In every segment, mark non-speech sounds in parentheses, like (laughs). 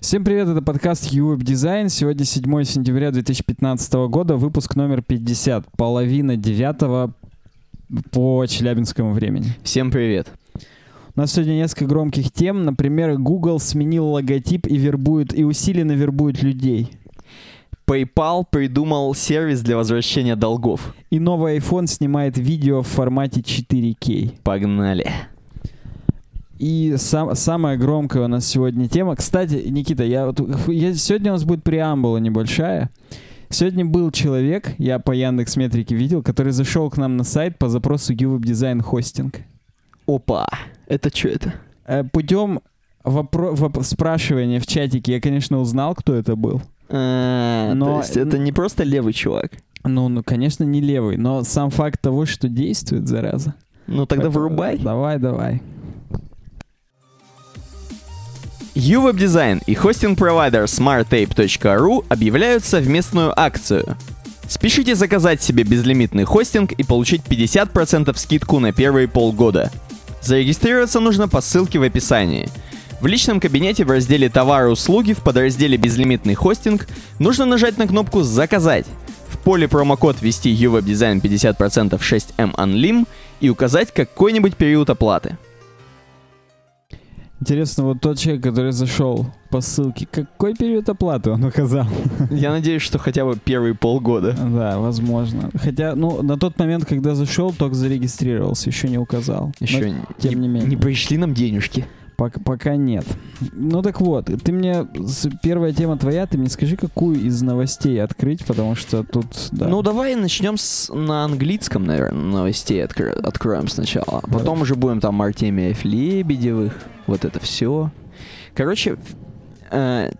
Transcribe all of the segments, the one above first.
Всем привет, это подкаст UWeb Design. Сегодня 7 сентября 2015 года, выпуск номер 50, половина девятого по челябинскому времени. Всем привет. У нас сегодня несколько громких тем. Например, Google сменил логотип и вербует, и усиленно вербует людей. PayPal придумал сервис для возвращения долгов. И новый iPhone снимает видео в формате 4К. Погнали. И сам, самая громкая у нас сегодня тема. Кстати, Никита, я, вот, я, сегодня у нас будет преамбула небольшая. Сегодня был человек, я по Яндекс Метрике видел, который зашел к нам на сайт по запросу UWeb Design Hosting. Опа, это что это? Э, Путем вопро- воп- спрашивания в чатике я, конечно, узнал, кто это был. А, Но- То есть это не просто левый чувак. Ну, ну, конечно, не левый, но сам факт того, что действует, зараза. Ну тогда Поэтому- вырубай. Давай, давай. UWeb Design и хостинг-провайдер smarttape.ru объявляют совместную акцию. Спешите заказать себе безлимитный хостинг и получить 50% скидку на первые полгода. Зарегистрироваться нужно по ссылке в описании. В личном кабинете в разделе «Товары и услуги» в подразделе «Безлимитный хостинг» нужно нажать на кнопку «Заказать». В поле промокод ввести UWeb Design 50% 6M Unlim и указать какой-нибудь период оплаты. Интересно, вот тот человек, который зашел по ссылке, какой период оплаты он указал? (laughs) Я надеюсь, что хотя бы первые полгода. Да, возможно. Хотя, ну, на тот момент, когда зашел, только зарегистрировался, еще не указал. Еще Но не, тем не менее. не пришли нам денежки. Пока, пока нет. Ну так вот, ты мне, первая тема твоя, ты мне скажи, какую из новостей открыть, потому что тут, да. Ну, давай начнем с, на английском, наверное, новостей откро- откроем сначала. А Потом уже будем там Артемиев Лебедевых, вот это все. Короче, э,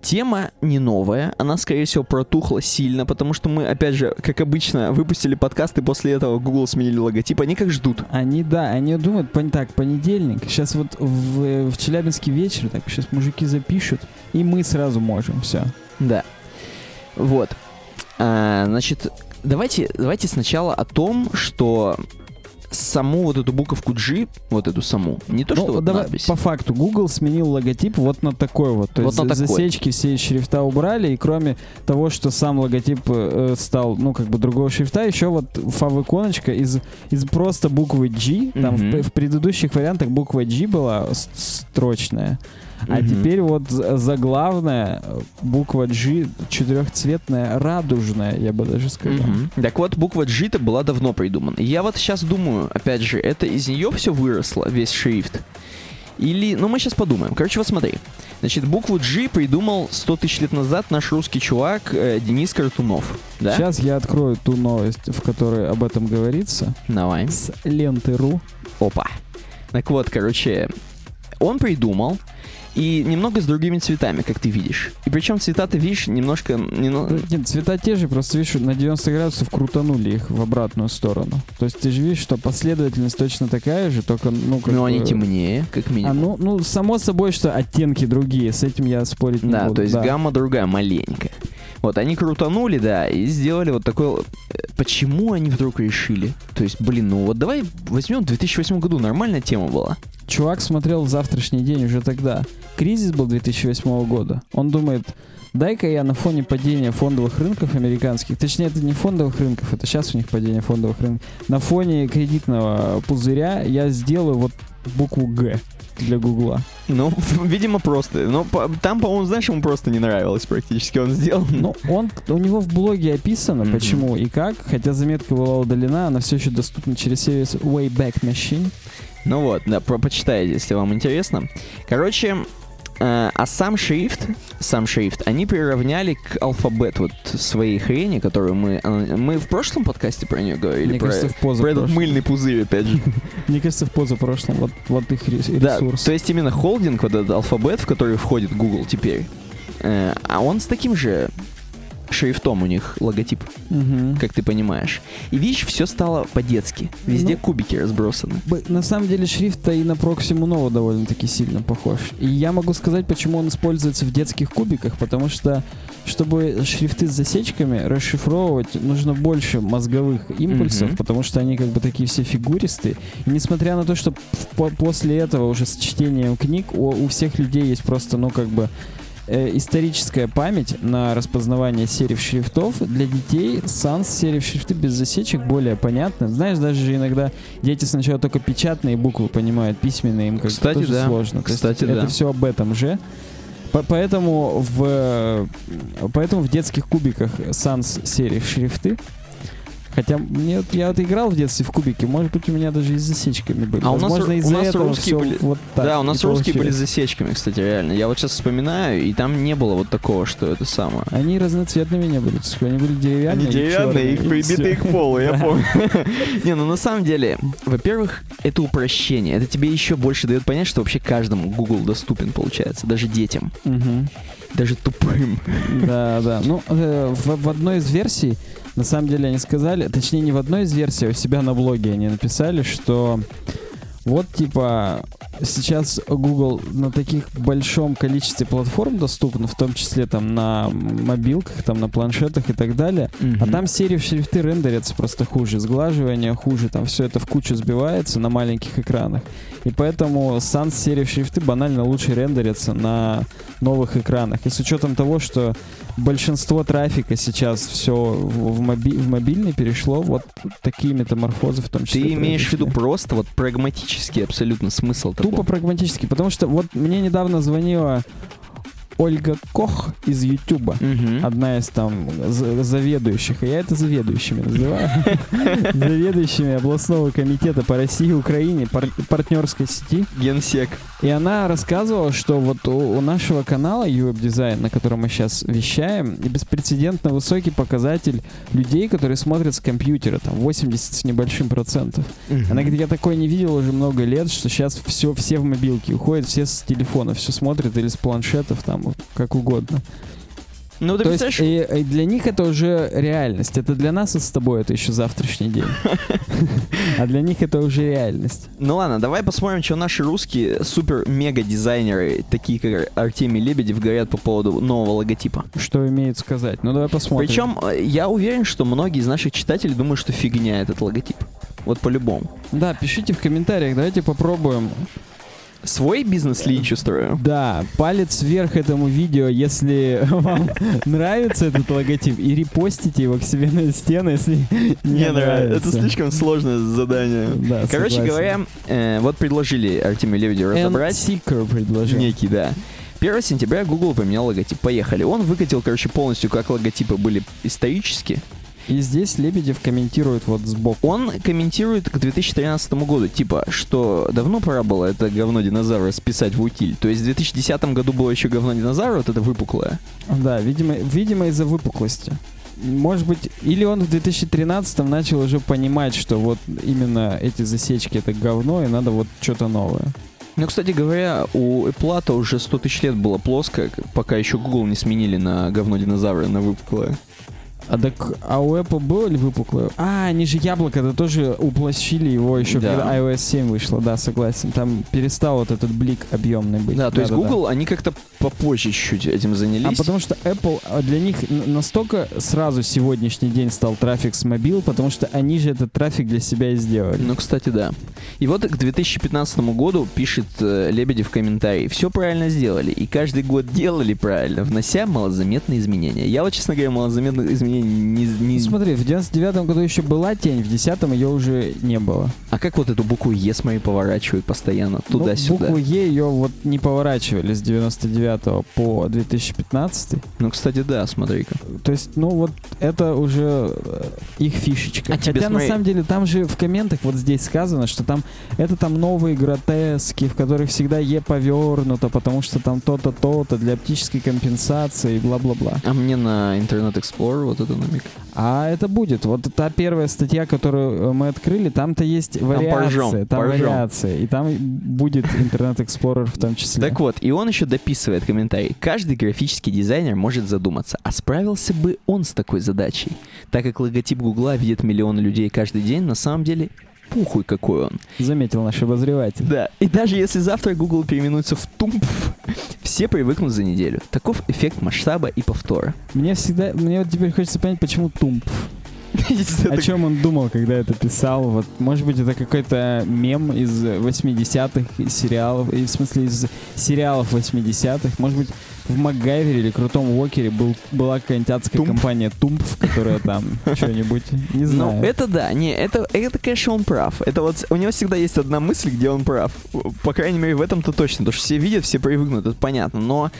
тема не новая, она, скорее всего, протухла сильно, потому что мы, опять же, как обычно, выпустили подкаст, и после этого Google сменили логотип. Они как ждут. Они, да, они думают, пон- так, понедельник, сейчас вот в, в Челябинске вечер, так, сейчас мужики запишут, и мы сразу можем, все. Да. Вот. А, значит, давайте, давайте сначала о том, что саму вот эту буковку G, вот эту саму, не то, Ну, что вот давай, надпись. по факту, Google сменил логотип вот на такой вот. То Вот есть на такой. засечки все шрифта убрали, и кроме того, что сам логотип э, стал, ну, как бы другого шрифта, еще вот фав-иконочка из, из просто буквы G, там в, в предыдущих вариантах буква G была строчная, а теперь вот за- заглавная буква G четырехцветная, радужная, я бы даже сказал. Так вот, буква G-то была давно придумана. Я вот сейчас думаю, опять же, это из нее все выросло, весь шрифт. Или, ну мы сейчас подумаем. Короче, вот смотри. Значит, букву G придумал 100 тысяч лет назад наш русский чувак э, Денис Картунов. Да? Сейчас я открою ту новость, в которой об этом говорится, Давай. с ленты.ру. Опа. Так вот, короче, он придумал и немного с другими цветами, как ты видишь. И причем цвета ты видишь немножко... немно- Нет, цвета те же, просто видишь, на 90 градусов крутанули их в обратную сторону. То есть ты же видишь, что последовательность точно такая же, только, ну, как Но они темнее, как А, минимум. ну, ну, само собой, что оттенки другие, с этим я спорить не да, буду. то есть гамма другая, маленькая. Вот, они крутанули, да, и сделали вот такой... э, Почему они вдруг решили? То есть, блин, ну вот давай возьмем в 2008 году, нормальная тема была. Чувак смотрел завтрашний день уже тогда. Кризис был 2008 года. Он думает, дай-ка я на фоне падения фондовых рынков американских, точнее, это не фондовых рынков, это сейчас у них падение фондовых рынков, на фоне кредитного пузыря я сделаю вот букву Г для Гугла. Ну, (laughs) видимо, просто. Но по- там, по-моему, знаешь, ему просто не нравилось практически. Он сделал... Ну, он, у него в блоге описано, Мгм. почему и как, хотя заметка была удалена, она все еще доступна через сервис Wayback Machine. Ну вот, да, про почитайте, если вам интересно. Короче, э, а сам шрифт, сам шрифт, они приравняли к алфабет вот своей хрени, которую мы... ана- Мы в прошлом подкасте про нее говорили, Мне про, кажется, в про этот мыльный пузырь, опять же. (laughs) Мне кажется, в позапрошлом. Вот, вот их рес- Да, ресурс. то есть именно холдинг, вот этот алфабет, в который входит Google теперь, э, а он с таким же шрифтом у них логотип, Мгм. как ты понимаешь. И видишь, все стало по-детски. Везде Ну. кубики разбросаны. На самом деле шрифт-то и на Proximo Nova довольно-таки сильно похож. И я могу сказать, почему он используется в детских кубиках, потому что, чтобы шрифты с засечками расшифровывать, нужно больше мозговых импульсов, Мгм. потому что они как бы такие все фигуристые. И несмотря на то, что после этого уже с чтением книг у, у всех людей есть просто, ну, как бы э, историческая память на распознавание сериф шрифтов для детей sans сериф шрифты без засечек более понятны. Знаешь, даже же иногда дети сначала только печатные буквы понимают, письменные им как Кстати, тоже да. сложно. Кстати, это да. все об этом же. По- Поэтому в, поэтому в детских кубиках sans сериф шрифты Хотя мне, я вот играл в детстве в кубики, может быть, у меня даже и с засечками были. А у нас Возможно, у нас русские были- вот так да, у нас русские были с получилось. засечками, кстати, реально. Я вот сейчас вспоминаю, и там не было вот такого, что это самое. Они разноцветными не были, они были деревянные. Они деревянные, их прибитые к полу, я (laughs) помню. (laughs) Не, ну на самом деле, во-первых, это упрощение. Это тебе еще больше дает понять, что вообще каждому Google доступен, получается, даже детям, даже тупым. Да, да. Ну, э, в одной из версий, на самом деле, они сказали, точнее, не в одной из версий, а у себя на блоге они написали, что вот, типа, сейчас Google на таких большом количестве платформ доступно, в том числе там на мобилках, там на планшетах и так далее, а там серии шрифты рендерятся просто хуже, сглаживание хуже, там все это в кучу сбивается на маленьких экранах. И поэтому sans серии шрифты банально лучше рендерятся на новых экранах. И с учетом того, что большинство трафика сейчас все в, моби- в мобильный перешло, вот такие метаморфозы в том числе. Ты имеешь в виду просто вот прагматический абсолютно смысл Тупо такого? прагматически, потому что вот мне недавно звонила Ольга Кох из Ютуба. Мгм. Одна из там за- заведующих, я это заведующими называю, (laughs) заведующими областного комитета по России и Украине, пар- партнерской сети. Генсек. И она рассказывала, что вот у, у нашего канала UWeb Design, на котором мы сейчас вещаем, беспрецедентно высокий показатель людей, которые смотрят с компьютера, там 80 с небольшим процентов. Она говорит, я такое не видел уже много лет, что сейчас все, все в мобилке уходят, все с телефона все смотрят или с планшетов, там, как угодно. Ну, ты То есть и- и для них это уже реальность. Это для нас с тобой это еще завтрашний день. (laughs) А для них это уже реальность. Ну ладно, давай посмотрим, что наши русские супер-мега-дизайнеры, такие как Артемий Лебедев, говорят по поводу нового логотипа. Что имеют сказать? Ну давай посмотрим. Причем э, я уверен, что многие из наших читателей думают, что фигня этот логотип. Вот по-любому. Да, пишите в комментариях, давайте попробуем. Свой бизнес ли устрою? Да, палец вверх этому видео, если (laughs) вам нравится этот логотип, и репостите его к себе на стену, если не, нравится. Это слишком сложное задание. Да, Короче говоря, э, вот предложили Артемию Лебедеву разобрать. N-Seeker предложил. Некий, да. 1 сентября Google поменял логотип. Поехали. Он выкатил, короче, полностью, как логотипы были исторически. И здесь Лебедев комментирует вот сбоку. Он комментирует к 2013 году, типа, что давно пора было это говно динозавра списать в утиль. То есть в 2010 году было еще говно динозавра, вот это выпуклое. Да, видимо, видимо из-за выпуклости. Может быть, или он в 2013 начал уже понимать, что вот именно эти засечки это говно, и надо вот что-то новое. Ну, кстати говоря, у Apple уже 100 тысяч лет было плоско, пока еще Google не сменили на говно динозавра, на выпуклое. А так, а у Apple было ли выпуклое? А, они же яблоко, это тоже уплощили его еще, Да. когда iOS 7 вышло, да, согласен. Там перестал вот этот блик объемный быть. Да, то есть Да-да-да. Google, они как-то попозже чуть-чуть этим А занялись. потому что Apple а, для них настолько сразу сегодняшний день стал трафик с мобил, потому что они же этот трафик для себя и сделали. Ну, кстати, да. И вот к 2015 году пишет э, Лебедев в комментарии. Все правильно сделали. И каждый год делали правильно, внося малозаметные изменения. Я вот, честно говоря, малозаметных изменений не... не- Ну, смотри, в 99 году еще была тень, в 10 ее уже не было. А как вот эту букву Е, смотри, поворачивают постоянно Ну, туда-сюда? букву Е ее вот не поворачивали с 99 по 2015. Ну, кстати, да, смотри-ка. То есть, ну вот это уже э, их фишечка. А тебе Хотя на смотри- самом деле там же в комментах вот здесь сказано, что там это там новые гротески, в которых всегда Е повернуто, потому что там то-то, то-то для оптической компенсации и бла-бла-бла. А мне на Internet Explorer вот это это намек. А это будет. Вот та первая статья, которую э, мы открыли, там-то есть вариация. поржем, там поржем. вариация. И там будет Internet Explorer в том числе. Так вот, и он еще дописывает комментарий. Каждый графический дизайнер может задуматься, а справился бы он с такой задачей? Так как логотип Гугла видят миллионы людей каждый день, на самом деле пухуй какой он. Заметил наш обозреватель. Да, и даже если завтра Google переименуется в Тумп, все привыкнут за неделю. Таков эффект масштаба и повтора. Мне всегда, мне вот теперь хочется понять, почему Тумп. (laughs) О чем он думал, когда это писал? Вот, может быть, это какой-то мем из 80-х из сериалов, и в смысле из сериалов 80-х. Может быть, в МакГайвере или Крутом Уокере был, была какая-нибудь адская Тумф. компания Тумф, которая там (laughs) что-нибудь, не знаю. Ну, это да, не, это, это, конечно, он прав. Это вот, у него всегда есть одна мысль, где он прав. По крайней мере, в этом-то точно. Потому что все видят, все привыкнут, это понятно. Но,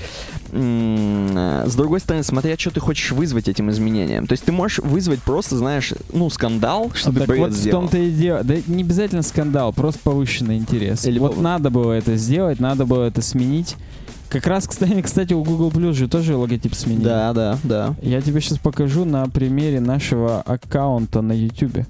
с другой стороны, смотря, что ты хочешь вызвать этим изменением. То есть ты можешь вызвать просто, знаешь, ну, скандал, что ты так вот в сделал. том-то и дело. Да не обязательно скандал, просто повышенный интерес. Или вот надо было это сделать, надо было это сменить. Как раз, кстати, кстати, у Google Plus же тоже логотип сменили. Да, да, да. Я тебе сейчас покажу на примере нашего аккаунта на YouTube.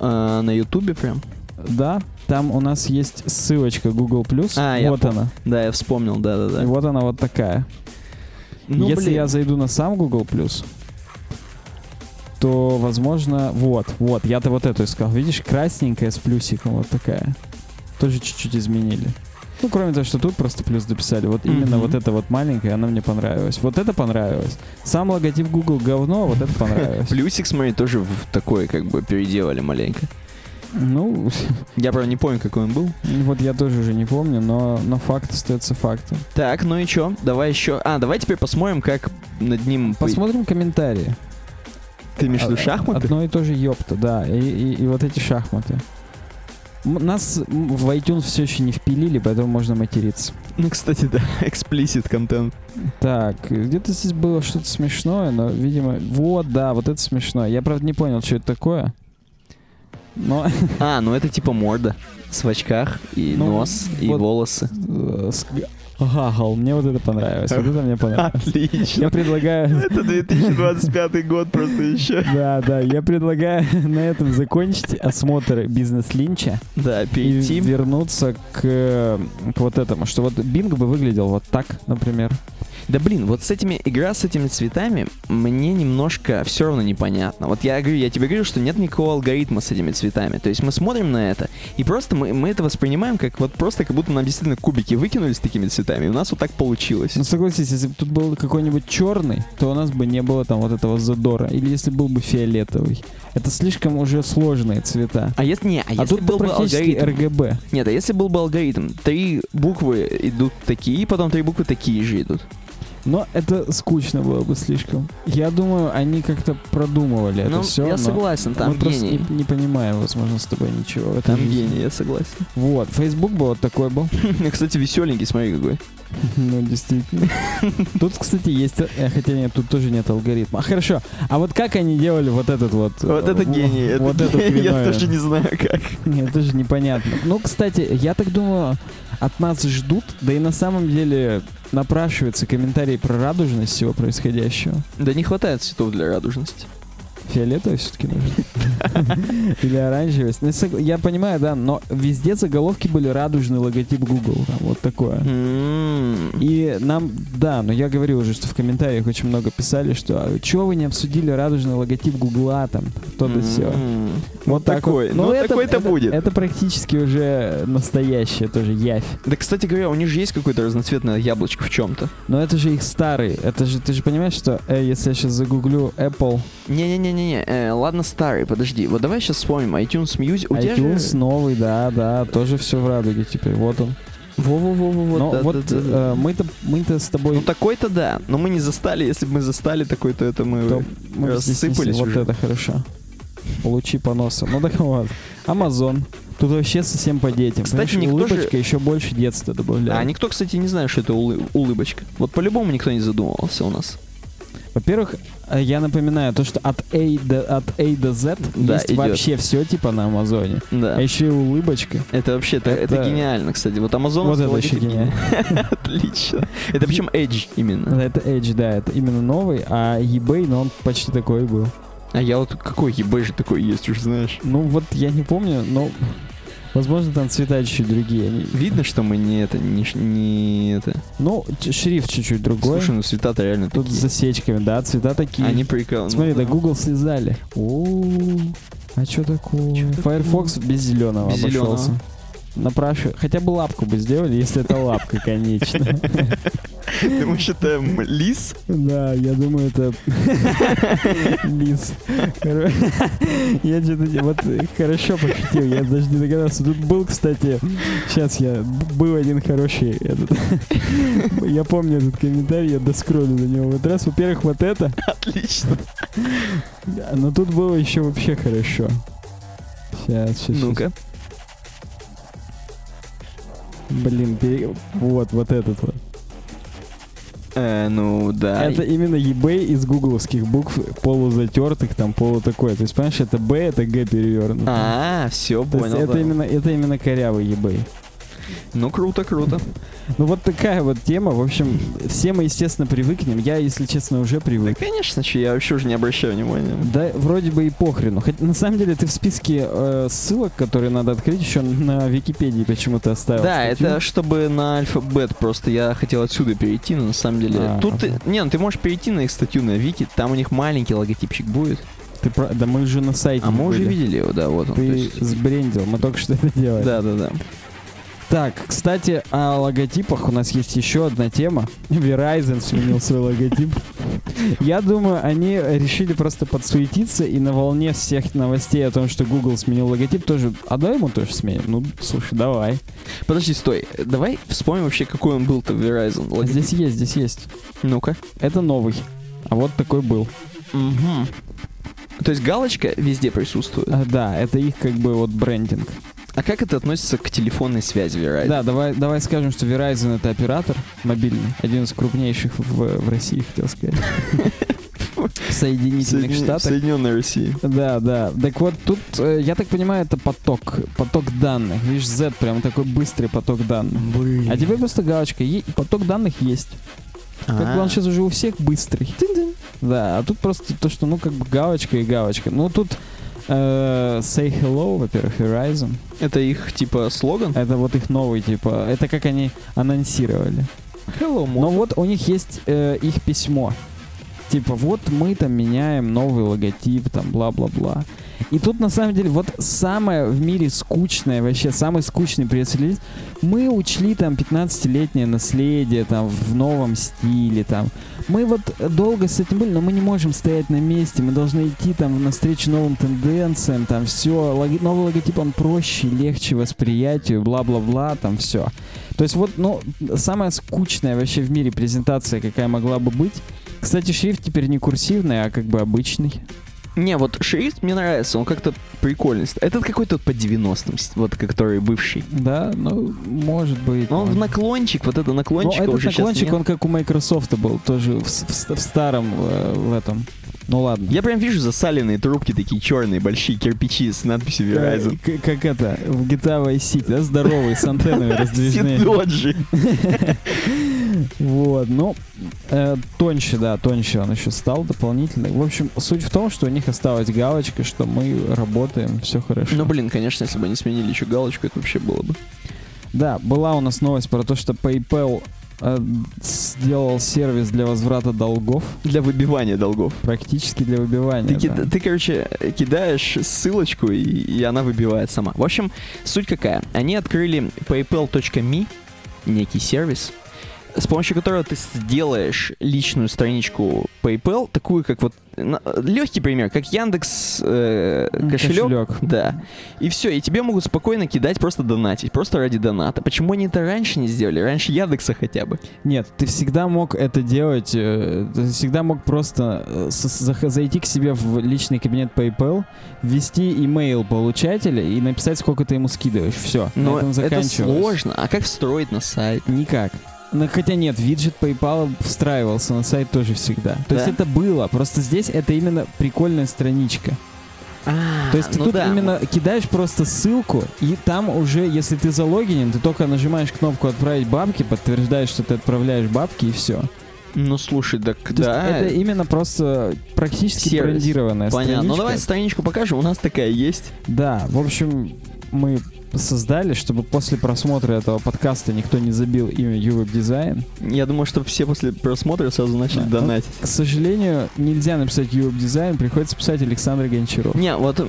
А, на Ютубе прям. Да, там у нас есть ссылочка Google Plus. А, я вот пом- она. Да, я вспомнил, да, да, И да. вот она вот такая. Ну, Если блин. я зайду на сам Google Plus, то, возможно, вот, вот, я-то вот эту искал. Видишь, красненькая с плюсиком вот такая. Тоже чуть-чуть изменили. Ну, кроме того, что тут просто плюс дописали. Вот именно Мгм. вот эта вот маленькая, она мне понравилась. Вот это понравилось. Сам логотип Google говно, вот это понравилось. Плюсик, смотри, тоже в такой, как бы, переделали маленько. Ну, Я, правда, не помню, какой он был. вот я тоже уже не помню, но, но факт остается фактом. Так, ну и чё? Давай еще. А, давай теперь посмотрим, как над ним... по- Посмотрим комментарии. Ты имеешь в виду А- шахматы? Одно и то же ёпта, да. И, и- и вот эти шахматы. Нас в iTunes все еще не впилили, поэтому можно материться. Ну, кстати, да, (laughs) эксплисит контент. Так, где-то здесь было что-то смешное, но, видимо... Вот, да, вот это смешное. Я, правда, не понял, что это такое. Но (laughs) А, ну это типа морда. С в очках, и Ну, нос, и вот. волосы. э, с- гагал, мне вот это понравилось. Вот это мне понравилось. Отлично. Я предлагаю... Это 2025 год просто еще. Да, да, я предлагаю на этом закончить осмотр бизнес-линча. Да, и перейти. вернуться к, к вот этому, что вот Bing бы выглядел вот так, например. Да блин, вот с этими, игра с этими цветами мне немножко все равно непонятно. Вот я говорю, я тебе говорю, что нет никакого алгоритма с этими цветами. То есть мы смотрим на это, и просто мы, мы это воспринимаем как вот просто как будто нам действительно кубики выкинули с такими цветами, и у нас вот так получилось. Ну согласись, если бы тут был какой-нибудь черный, то у нас бы не было там вот этого задора. Или если был бы фиолетовый. Это слишком уже сложные цвета. А если не, а, А, если тут был бы алгоритм? RGB. Нет, а если был бы алгоритм, три буквы идут такие, потом три буквы такие же идут. Но это скучно было бы слишком. Я думаю, они как-то продумывали ну, это все. я согласен, там мы просто гений. не, не понимаем, возможно, с тобой ничего. Там жизни. гений, я согласен. Вот, Facebook бы вот такой был. (laughs) Кстати, веселенький, смотри какой. (laughs) Ну, действительно. (laughs) Тут, кстати, есть... э, Хотя нет, тут тоже нет алгоритма. А, хорошо. А вот как они делали вот этот вот... Вот это э, гений. это Вот гений, Я тоже не знаю как. Нет, это же непонятно. Ну, кстати, я так думаю, от нас ждут, да и на самом деле напрашивается комментарий про радужность всего происходящего. Да не хватает цветов для радужности. Фиолетовый все-таки нужен. (laughs) Или оранжевость. Ну, Я понимаю, да, но везде заголовки были радужный логотип Google. там вот такое. И нам, да, но я говорил уже, что в комментариях очень много писали, что а чего вы не обсудили радужный логотип Гугла там, то-то все. М. Вот так такой. Ну, это- такой-то это- будет. Это практически уже настоящее тоже явь. Да, кстати говоря, у них же есть какое-то разноцветное яблочко в чем-то. Но это же их старый. Это же, ты же понимаешь, что э, если я сейчас загуглю Apple Не-не-не-не, э, ладно, старый, подожди. Вот давай сейчас вспомним. iTunes Music. У iTunes же... новый, да, да, тоже все в радуге теперь. Вот он. Во-во-во-во. Но да, вот да, да, да. э, мы-то мы-то с тобой Ну такой-то да, но мы не застали, если бы мы застали такой, то это мы... то мы рассыпались Вот уже. это хорошо. Получи по носу. Ну так вот. Amazon. Тут вообще совсем по детям. Кстати, Понимаешь, никто же- улыбочка еще больше детства добавляет. А никто, кстати, не знает, что это улы- улыбочка. Вот по-любому никто не задумывался у нас. Во-первых, э, я напоминаю, то, что от A до, от A до Z Да, есть идет. вообще все типа на Амазоне. Да. А еще и улыбочка. Это вообще, это, это Это- гениально, кстати. Вот Amazon... Вот это еще гениально. (laughs) Отлично. Это причем Edge именно. Это Edge, да, это именно новый, а eBay, ну он почти такой был. А я вот какой eBay же такой есть, уж знаешь. Ну вот я не помню, но возможно там цвета чуть другие. Видно, что мы не это, не, не это. Ну, шрифт чуть-чуть другой. Слушай, ну цвета-то реально Тут такие. с засечками, да, цвета такие. Они прикол. Смотри, ну, да Google слезали. О, а что такое? Чё такое? Firefox без зеленого Без обошелся. зелёного. Напрашиваю. Хотя бы лапку бы сделали, если это лапка, конечно. Думаешь, это лис? Да, я думаю, это лис. Я что-то вот хорошо пошутил, я даже не догадался. Тут был, кстати, сейчас я был один хороший этот. Я помню этот комментарий, я доскроллю до него. Вот раз, во-первых, вот это, Отлично. но тут было еще вообще хорошо. Сейчас, сейчас. Ну-ка. Блин, пере- вот, вот этот вот. Э, ну, да. Это именно eBay из гугловских букв полузатертых, там полу такое. То есть, понимаешь, это B, это G перевернуто. А, все, То есть понял. это именно, это именно корявый eBay. Ну, круто, круто. Ну вот такая вот тема. В общем, все мы, естественно, привыкнем. Я, если честно, уже Да, привык. конечно, че, я вообще уже не обращаю внимания. Да, вроде бы и похрену. Хотя на самом деле ты в списке э, ссылок, которые надо открыть, еще на Википедии почему-то оставил. Да, статью. это чтобы на альфабет просто я хотел отсюда перейти, но на самом деле А, тут ты, не, ну ты можешь перейти на их статью на Вики, там у них маленький логотипчик будет, Ты про- Да мы же на сайте а мы уже были. видели его, да, вот он. Ты есть- сбрендил, мы только что это делали. Да, да, да. Так, кстати, о логотипах у нас есть еще одна тема. (laughs) Verizon сменил свой логотип. Я думаю, они решили просто подсуетиться и на волне всех новостей о том, что Google сменил логотип, тоже... А давай ему тоже сменим? Ну, слушай, давай. Подожди, стой, давай вспомним вообще, какой он был-то Verizon. Логотип. Здесь есть, здесь есть. Ну-ка. Это новый. А вот такой был. Мгм. То есть галочка везде присутствует. А, да, это их как бы вот брендинг. А как это относится к телефонной связи Verizon? Да, давай, давай скажем, что Verizon это оператор мобильный, один из крупнейших в, в России, хотел сказать. (laughs) В Соединительных Соедин- Штатах. Соединенной России. Да, да. Так вот, тут, э, я так понимаю, это поток, поток данных. Видишь, Z прям такой быстрый поток данных. Блин. А теперь просто галочка. Е- поток данных есть. Как бы он сейчас уже у всех быстрый. Тын-тын. Да, а тут просто то, что, ну, как бы галочка и галочка. Ну, тут э, say hello, во-первых, Verizon. Это их, типа, слоган? Это вот их новый, типа, это как они анонсировали. Hello, Но вот у них есть э, их письмо. Типа, вот мы там меняем новый логотип, там, бла-бла-бла. И тут, на самом деле, вот самое в мире скучное, вообще, самый скучный пресс-релиз. Мы учли там 15-летнее наследие, там, в новом стиле, там. Мы вот долго с этим были, но мы не можем стоять на месте, мы должны идти там навстречу новым тенденциям, там, все. новый логотип, он проще, легче восприятию, бла-бла-бла, там, все. То есть вот, ну, самая скучная вообще в мире презентация, какая могла бы быть. Кстати, шрифт теперь не курсивный, а как бы обычный. Не, вот шрифт мне нравится, он как-то прикольный. Этот какой-то по 90-м, с- вот который бывший. Да, ну, может быть. Но он в наклончик, вот это Ну, наклончик этот уже щас наклончик, он как у Microsoft был, тоже в, в в старом э, в этом. Ну ладно. Я прям вижу засаленные трубки такие черные, большие кирпичи с надписью Verizon. Э, к- Как это, в GTA Vice City, да, здоровый, с антеннами (laughs) раздвижными. Сидоджи. (laughs) Вот, ну, э, тоньше, да, тоньше он еще стал дополнительно. В общем, суть в том, что у них осталась галочка, что мы работаем, все хорошо. Ну, блин, конечно, если бы они сменили еще галочку, это вообще было бы. Да, была у нас новость про то, что PayPal сделал сервис для возврата долгов, Для выбивания долгов. практически для выбивания. Ты, да. кида- ты, короче, кидаешь ссылочку, и, и она выбивает сама. В общем, суть какая? Они открыли paypal.me, некий сервис, с помощью которого ты сделаешь личную страничку PayPal, такую как вот легкий пример, как Яндекс э, М, кошелек. Да. И все, и тебе могут спокойно кидать, просто донатить, просто ради доната. Почему они это раньше не сделали? Раньше Яндекса хотя бы. Нет, ты всегда мог это делать, э, ты всегда мог просто э, зайти к себе в личный кабинет PayPal, ввести имейл получателя и написать, сколько ты ему скидываешь. Все, на Но этом это сложно. А как встроить на сайт? Никак. Ну, хотя нет, виджет PayPal встраивался на сайт тоже всегда. То есть Да? это было, просто здесь это именно прикольная страничка. А, То есть ты ну тут да. именно кидаешь просто ссылку, и там уже, если ты залогинен, ты только нажимаешь кнопку «Отправить бабки», подтверждаешь, что ты отправляешь бабки, и все. Ну слушай, так То есть да. это именно просто практически Сервис. брендированная Понятно. Ну страничка. давай страничку покажем, у нас такая есть. Да, в общем, мы создали, чтобы после просмотра этого подкаста никто не забил имя Ювеб Дизайн. Я думаю, что все после просмотра сразу начали Да. донатить. К сожалению, нельзя написать Ювеб Дизайн, приходится писать Александр Гончаров. Не, вот,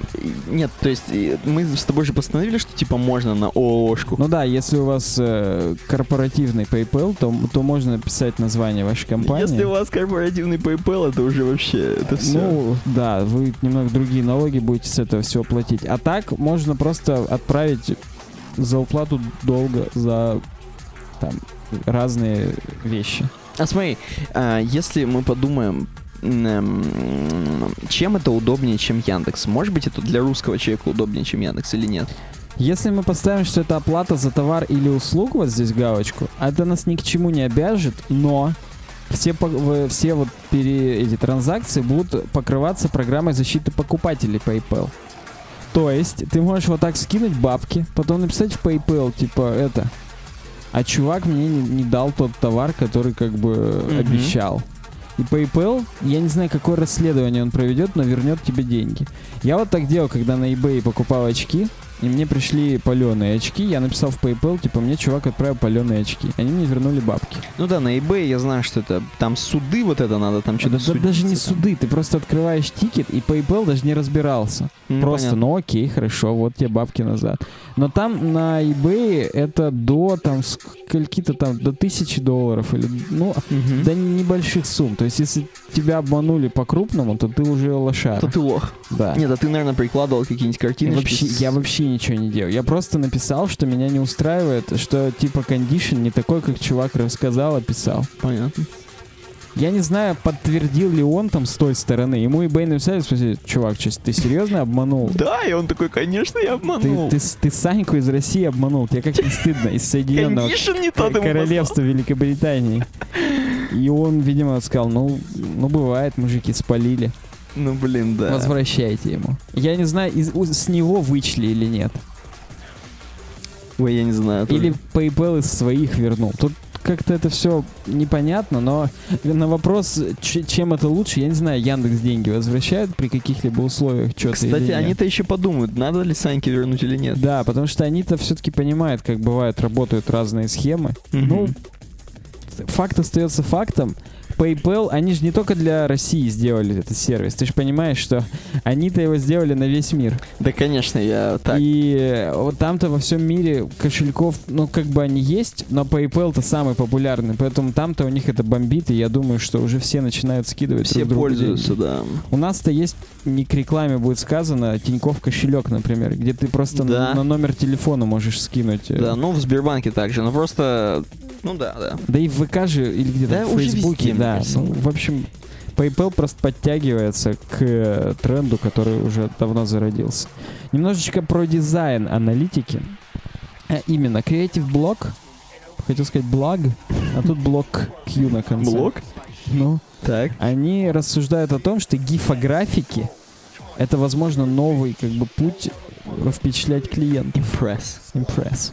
нет, то есть э, мы с тобой же постановили, что типа можно на ООшку. Ну да, если у вас э, корпоративный PayPal, то, то можно написать название вашей компании. Если у вас корпоративный PayPal, это уже вообще, это все. Ну, да, вы немного другие налоги будете с этого всего платить. А так можно просто отправить за уплату долга за там разные вещи. А смотри, а, если мы подумаем, чем это удобнее, чем Яндекс? Может быть, это для русского человека удобнее, чем Яндекс или нет? Если мы поставим, что это оплата за товар или услугу, вот здесь галочку, это нас ни к чему не обяжет, но все, все вот пере- эти транзакции будут покрываться программой защиты покупателей PayPal. То есть ты можешь вот так скинуть бабки, потом написать в PayPal, типа это, а чувак мне не, не дал тот товар, который как бы Мгм. обещал. И PayPal, я не знаю, какое расследование он проведет, но вернет тебе деньги. Я вот так делал, когда на eBay покупал очки, и мне пришли паленые очки, я написал в PayPal, типа, мне чувак отправил паленые очки. Они мне вернули бабки. Ну да, на eBay я знаю, что это там суды вот это надо, там что-то Да даже не там. суды, ты просто открываешь тикет, и PayPal даже не разбирался. Ну, Просто, понятно. ну окей, хорошо, вот тебе бабки назад. Но там на eBay это до там скольки-то там, до тысячи долларов или, ну, Мгм. до небольших сумм. То есть, если тебя обманули по-крупному, то ты уже лошара. То ты лох. Да. Нет, а ты, наверное, прикладывал какие-нибудь картины. Вообще, я вообще ничего не делал. Я просто написал, что меня не устраивает, что типа кондишн не такой, как чувак рассказал, описал. Понятно. Я не знаю, подтвердил ли он там с той стороны. Ему и Бэй написали, спросили, чувак, ты серьезно обманул? (laughs) Да, и он такой, конечно, я обманул. ты, Саньку из России обманул. Тебе как не стыдно? Из Соединенного Королевства Великобритании. И он, видимо, сказал, ну, ну бывает, мужики, спалили. Ну, блин, да. Возвращайте ему. Я не знаю, из, с него вычли или нет. Ой, я не знаю. тоже. Или PayPal из своих вернул. Тут как-то это все непонятно, но на вопрос, чем это лучше, я не знаю, Яндекс деньги возвращают при каких-либо условиях что-то Кстати, они-то еще подумают, надо ли Саньке вернуть или нет. Да, потому что они-то все-таки понимают, как бывает, работают разные схемы. Мгм. Ну, факт остается фактом. PayPal, они же не только для России сделали этот сервис. Ты же понимаешь, что они-то его сделали на весь мир. Да, конечно, я так. И вот там-то во всем мире кошельков, ну, как бы они есть, но PayPal-то самый популярный, поэтому там-то у них это бомбит, и я думаю, что уже все начинают скидывать Все друг пользуются, да. У нас-то есть, не к рекламе будет сказано, Тиньков кошелек, например, где ты просто Да. на, на номер телефона можешь скинуть. э, Да, ну в Сбербанке также, но просто, ну да, да. Да и в ВК же, или где-то Да, в Фейсбуке, везде, мне да. кажется. Ну, в общем, PayPal просто подтягивается к э, тренду, который уже давно зародился. Немножечко про дизайн аналитики. А именно, Creative Block, хотел сказать блог, а тут блок Q на конце. Блок? Ну, Так. они рассуждают о том, что гифографики это, возможно, новый как бы путь впечатлять клиента. Impress. Impress.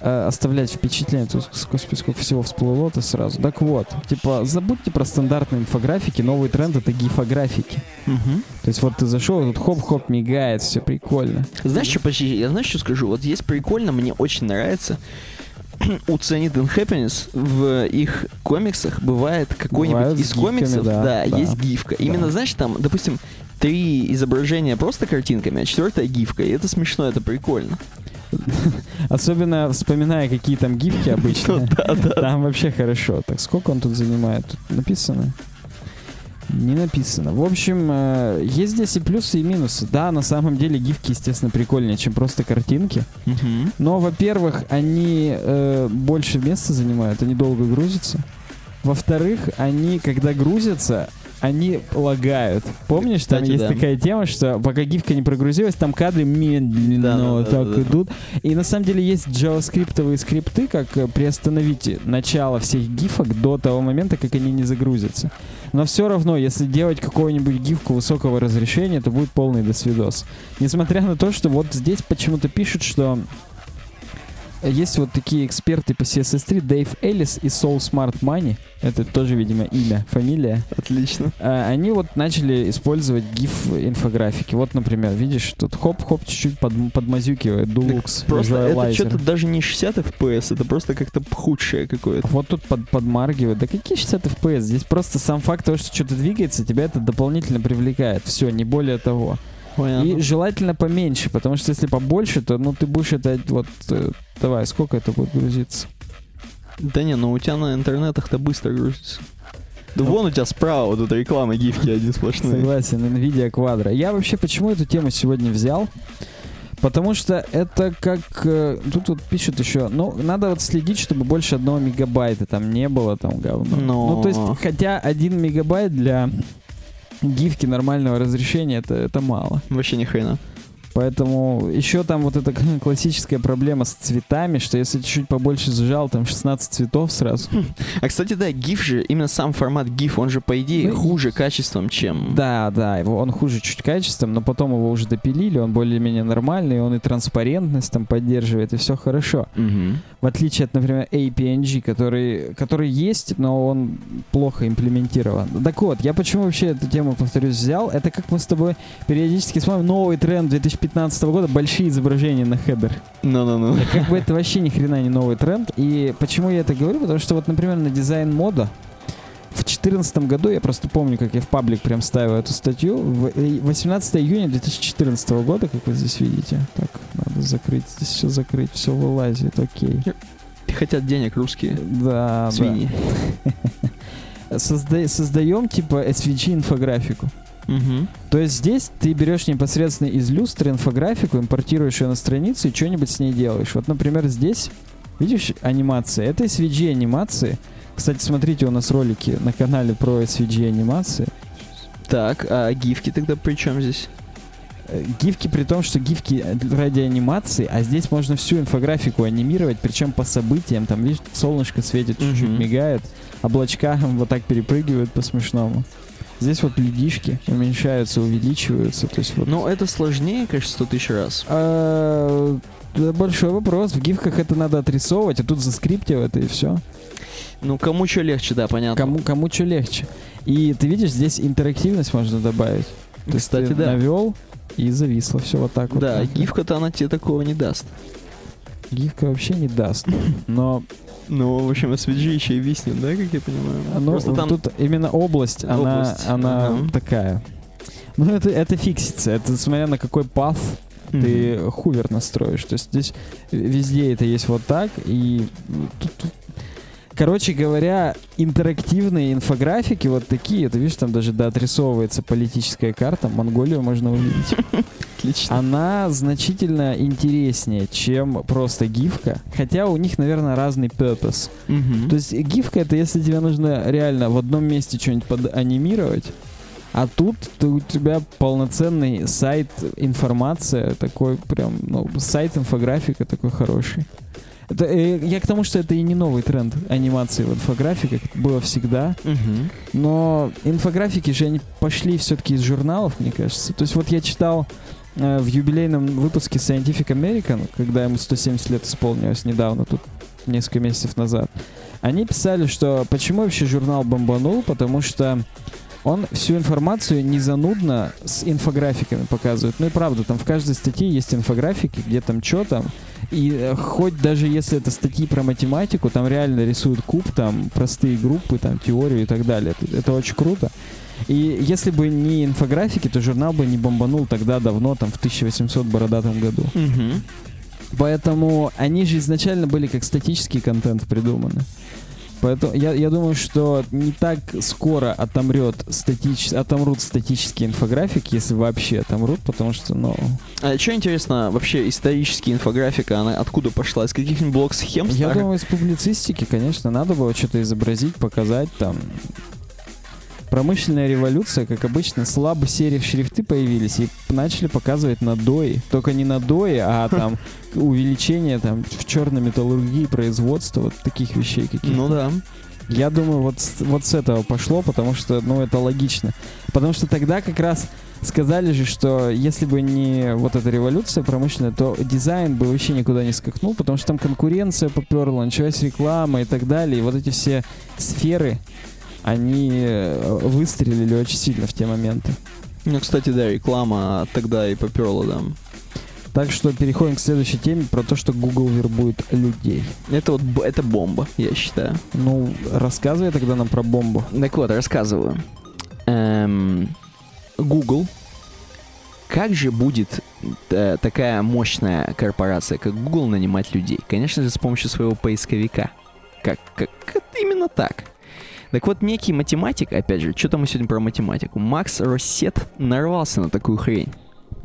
Э, оставлять впечатление. Тут, господи, сколько всего всплыло-то сразу. Так вот, типа, забудьте про стандартные инфографики. Новый тренд — это гифографики. Мгм. То есть вот ты зашел, тут хоп-хоп мигает, все прикольно. Знаешь, что почти, я знаешь, что скажу? Вот есть прикольно, мне очень нравится. (clears throat) У Zenith and Happiness в их комиксах бывает какой-нибудь из гифками, комиксов, да, да, да. есть гифка. Именно, Да. знаешь, там, допустим, три изображения просто картинками, а четвертая гифка. И это смешно, это прикольно. (laughs) Особенно вспоминая, какие там гифки обычно. Да. Там вообще хорошо. Так, сколько он тут занимает? Тут написано? Не написано. В общем, э, есть здесь и плюсы, и минусы. Да, на самом деле гифки, естественно, прикольнее, чем просто картинки. Но, во-первых, они э, больше места занимают, они долго грузятся. Во-вторых, они, когда грузятся, они лагают. Помнишь, там Кстати, есть да. такая тема, что пока гифка не прогрузилась, там кадры медленно Да, да, вот да, так да. идут. И на самом деле есть джаваскриптовые скрипты, как э, приостановить начало всех гифок до того момента, как они не загрузятся. Но все равно, если делать какую-нибудь гифку высокого разрешения, то будет полный досвидос. Несмотря на то, что вот здесь почему-то пишут, что есть вот такие эксперты по CSS3, Дэйв Эллис и Soul Smart Money, это тоже, видимо, имя, фамилия, Отлично. А, они вот начали использовать GIF-инфографики. Вот, например, видишь, тут хоп-хоп чуть-чуть под, подмазюкивает Dulux, Просто это что-то даже не 60 FPS, это просто как-то худшее какое-то. Вот тут под, подмаргивает. Да какие 60 FPS? Здесь просто сам факт того, что что-то двигается, тебя это дополнительно привлекает. Все, не более того. Понятно. И желательно поменьше, потому что если побольше, то ну ты будешь это вот... э, давай, сколько это будет грузиться? Да не, ну у тебя на интернетах-то быстро грузится. Да вон у тебя справа вот эта реклама гифки один сплошной. Согласен, NVIDIA Quadro. Я вообще почему эту тему сегодня взял? Потому что это как... э, тут вот пишут еще, ну, надо вот следить, чтобы больше одного мегабайта там не было там говно. Но- Ну, то есть, хотя один мегабайт для гифки нормального разрешения, это, это мало. Вообще ни хрена. Поэтому еще там вот эта (laughs) классическая проблема с цветами, что если чуть-чуть побольше сжал, там 16 цветов сразу. А кстати, да, GIF же, именно сам формат GIF, он же, по идее, Ну, хуже качеством, чем... Да, да, его, он хуже чуть качеством, но потом его уже допилили, он более-менее нормальный, он и транспарентность там поддерживает, и все хорошо. Мгм. В отличие от, например, APNG, который, который есть, но он плохо имплементирован. Так вот, я почему вообще эту тему, повторюсь, взял? Это как мы с тобой периодически смотрим новый тренд 2015 года, большие изображения на header. Ну-ну-ну. Как бы это вообще ни хрена не новый тренд. И почему я это говорю? Потому что вот, например, на Designmodo в 2014 году, я просто помню, как я в паблик прям ставил эту статью, в э, 18 июня 2014 года, как вы здесь видите. Так, надо закрыть, здесь все закрыть, все вылазит, окей. Хотят денег русские Да, свиньи. да. (laughs) Созда- создаем типа SVG инфографику. Мгм. То есть здесь ты берешь непосредственно из люстры инфографику, импортируешь ее на страницу и что-нибудь с ней делаешь. Вот, например, здесь, видишь, анимация. Это SVG анимации. Кстати, смотрите, у нас ролики на канале про SVG анимации. Так, а гифки тогда при чем здесь? Э, Гифки при том, что гифки ради анимации, а здесь можно всю инфографику анимировать, причем по событиям. Там, видишь, солнышко светит, чуть-чуть Мгм. мигает, облачка (laughs) вот так перепрыгивают по-смешному. Здесь вот ледишки уменьшаются, увеличиваются. То есть вот Ну, это сложнее, конечно, 100 тысяч раз. А, большой вопрос. В гифках это надо отрисовывать, а тут заскриптил это и все. Ну, кому что легче, да, понятно. Кому, кому что легче. И ты видишь, здесь интерактивность можно добавить. То есть Кстати, ты да. навел и зависло все вот так вот. Да, гифка-то она тебе такого не даст. Гифка вообще не даст. Но Ну, в общем, SVG еще и виснет, да, как я понимаю? оно- Просто там... тут именно область, она, Область, она ага. такая. Ну, это, это фиксится. Это смотря на какой паth Мгм. ты хувер настроишь. То есть здесь везде это есть вот так, и тут- тут- Короче говоря, интерактивные инфографики вот такие, ты видишь, там даже да, отрисовывается политическая карта, Монголию можно увидеть. (laughs) Отлично. Она значительно интереснее, чем просто гифка, хотя у них, наверное, разный purpose. Мгм. То есть гифка это если тебе нужно реально в одном месте что-нибудь поданимировать, а тут ты- у тебя полноценный сайт, информация, такой прям, ну, сайт инфографика такой хороший. Это, э, я к тому, что это и не новый тренд анимации в инфографиках, было всегда. Мгм. Но инфографики же они пошли все-таки из журналов, мне кажется. То есть вот я читал э, в юбилейном выпуске Scientific American, когда ему 170 лет исполнилось недавно, тут несколько месяцев назад, они писали, что почему вообще журнал бомбанул, потому что он всю информацию не занудно с инфографиками показывает. Ну и правда, там в каждой статье есть инфографики, где там что там. И э, хоть даже если это статьи про математику, там реально рисуют куб, там простые группы, там теорию и так далее. Это, очень круто. И если бы не инфографики, то журнал бы не бомбанул тогда давно, там в 1800 бородатом году. Мгм. Поэтому они же изначально были как статический контент придуманы. Поэтому я, я думаю, что не так скоро отомрет статич... отомрут статические инфографики, если вообще отомрут, потому что, ну... А что интересно, вообще историческая инфографика, она откуда пошла? Из каких-нибудь блок-схем Я думаю, из публицистики, конечно, надо было что-то изобразить, показать там. Промышленная революция, как обычно, слабо серии шрифты появились и начали показывать на DOI. Только не на DOI, а там (laughs) увеличение там в черной металлургии, производства вот таких вещей каких-то. Ну да. Я думаю, вот, вот с этого пошло, потому что, ну, это логично. Потому что тогда как раз сказали же, что если бы не вот эта революция промышленная, то дизайн бы вообще никуда не скакнул, потому что там конкуренция поперла, началась реклама и так далее. И вот эти все сферы, они э, выстрелили очень сильно в те моменты. Ну, кстати, да, реклама тогда и поперла, да. Так что переходим к следующей теме про то, что Google вербует людей. Это вот это бомба, я считаю. Ну, рассказывай тогда нам про бомбу. Так вот, рассказываю. Эм, Google. Как же будет э, такая мощная корпорация, как Google, нанимать людей? Конечно же, с помощью своего поисковика. Как, как, как именно так. Так вот, некий математик, опять же, что-то мы сегодня про математику, Макс Россет нарвался на такую хрень.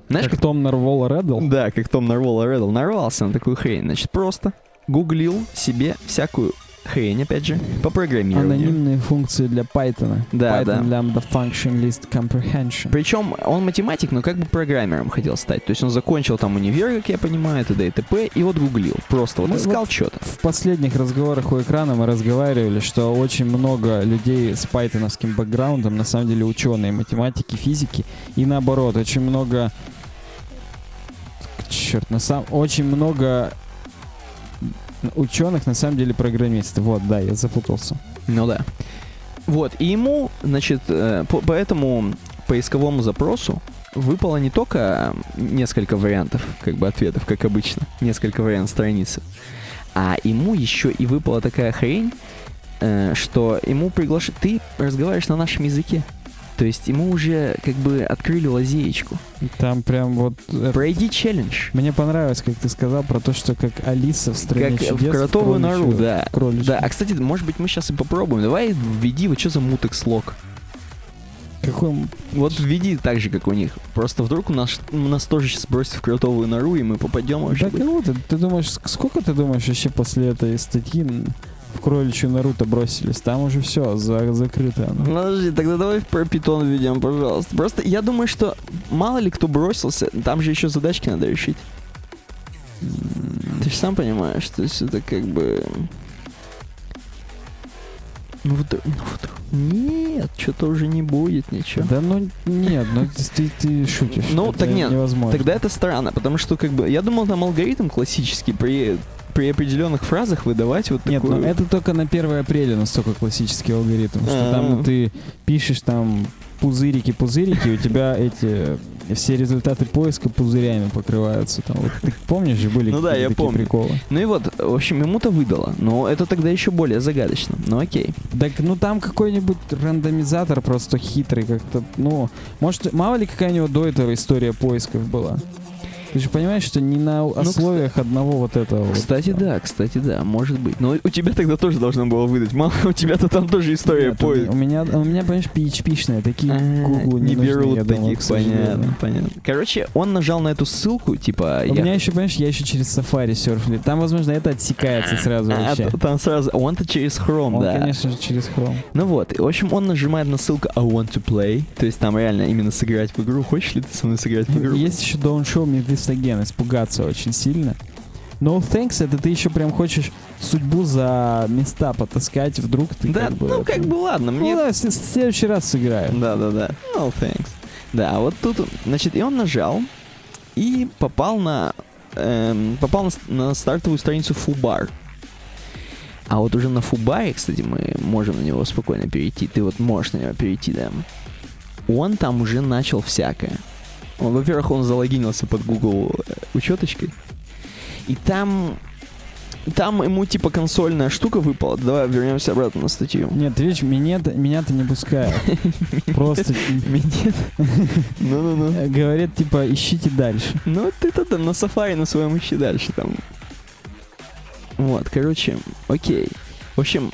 Знаешь, как Том Нарвола Реддл? да, как Том Нарвола Реддл нарвался на такую хрень. Значит, просто гуглил себе всякую хрень, опять же, по программированию. Анонимные функции для Python. Да, Python да. Lambda Function List Comprehension. Причем он математик, но как бы программером хотел стать. То есть он закончил там универ, как я понимаю, т.д. и т.п. И вот гуглил. Просто вот Мы искал вот- что-то. В последних разговорах у экрана мы разговаривали, что очень много людей с пайтоновским бэкграундом, на самом деле ученые математики, физики, и наоборот, очень много... Черт, на самом... Очень много ученых, на самом деле, программисты. Вот, да, я запутался. Ну да. Вот, и ему, значит, э, по, по этому поисковому запросу выпало не только несколько вариантов, как бы ответов, как обычно, несколько вариантов страницы, а ему еще и выпала такая хрень, э, что ему приглашают... Ты разговариваешь на нашем языке. То есть ему уже как бы открыли лазеечку. Там прям вот... Пройди челлендж. Мне понравилось, как ты сказал про то, что как Алиса в стране Как в чудес, кротовую нору, кроличью- да. кроличью. Да, а кстати, может быть мы сейчас и попробуем. Давай введи, вот что за мутекс лог. Какой Вот введи так же, как у них. Просто вдруг у нас, у нас тоже сейчас бросят в кротовую нору, и мы попадем вообще. Да круто. Ты думаешь, ск- сколько ты думаешь вообще после этой статьи в кроличью Наруто бросились? Там уже все, закрыто оно. Подожди, тогда давай про питон введем, пожалуйста. Просто я думаю, что мало ли кто бросился, там же еще задачки надо решить. Ты же сам понимаешь, что есть это как бы... Ну вот, ну вот, нет, что-то уже не будет ничего. Да ну нет, ну ты, ты шутишь. Ну, так нет, невозможно. Тогда это странно, потому что как бы я думал там алгоритм классический при при определенных фразах выдавать вот Нет, такую. ну это только на 1 апреля настолько классический алгоритм, что там А. ты пишешь там пузырики-пузырики, у тебя эти все результаты поиска пузырями покрываются. Там, вот, ты помнишь же были Ну да, какие-то я такие помню. приколы? Ну и вот, в общем, ему-то выдало, но это тогда еще более загадочно. Ну окей. Так, ну там какой-нибудь рандомизатор просто хитрый как-то, ну, может, мало ли какая у него до этого история поисков была. Ты же понимаешь, что не на условиях одного вот этого. вот. Ну, Кстати, да, кстати, да, может быть. Но у тебя тогда тоже должно было выдать. Мало, у тебя-то там тоже история Нет, у поиска. меня, у меня, понимаешь, PHP-шные, такие А, Google не, не нужны, берут я таких, сожалению. понятно, понятно. Короче, он нажал на эту ссылку, типа... У я- меня еще, понимаешь, я еще через Safari серфили. Там, возможно, это отсекается сразу А, вообще. т- там сразу... Он-то через Chrome, Он, да. конечно же, через Chrome. Ну вот, в общем, он нажимает на ссылку I want to play. То есть там реально именно сыграть в игру. Хочешь ли ты со мной сыграть в игру? Есть еще Don't Show Me This Again, испугаться очень сильно. No thanks, это ты еще прям хочешь судьбу за места потаскать, вдруг ты Да, как бы... ну как бы ладно, мне... Ну да, в следующий раз сыграю. Да, да, да. No thanks. Да, а вот тут, значит, и он нажал и попал на эм, попал на, на стартовую страницу Фубар. А вот уже на Фубаре, кстати, мы можем на него спокойно перейти. Ты вот можешь на него перейти, да. Он там уже начал всякое. Во-первых, он залогинился под Google э, учеточкой. И там... Там ему типа консольная штука выпала. Давай вернемся обратно на статью. Нет, ты видишь, меня меня-то не пускают. (laughs) Просто Минет. (laughs) Ну-ну-ну. говорят, типа, ищите дальше. Ну, ты-то там на сафари на своем ищи дальше там. Вот, короче, окей. В общем,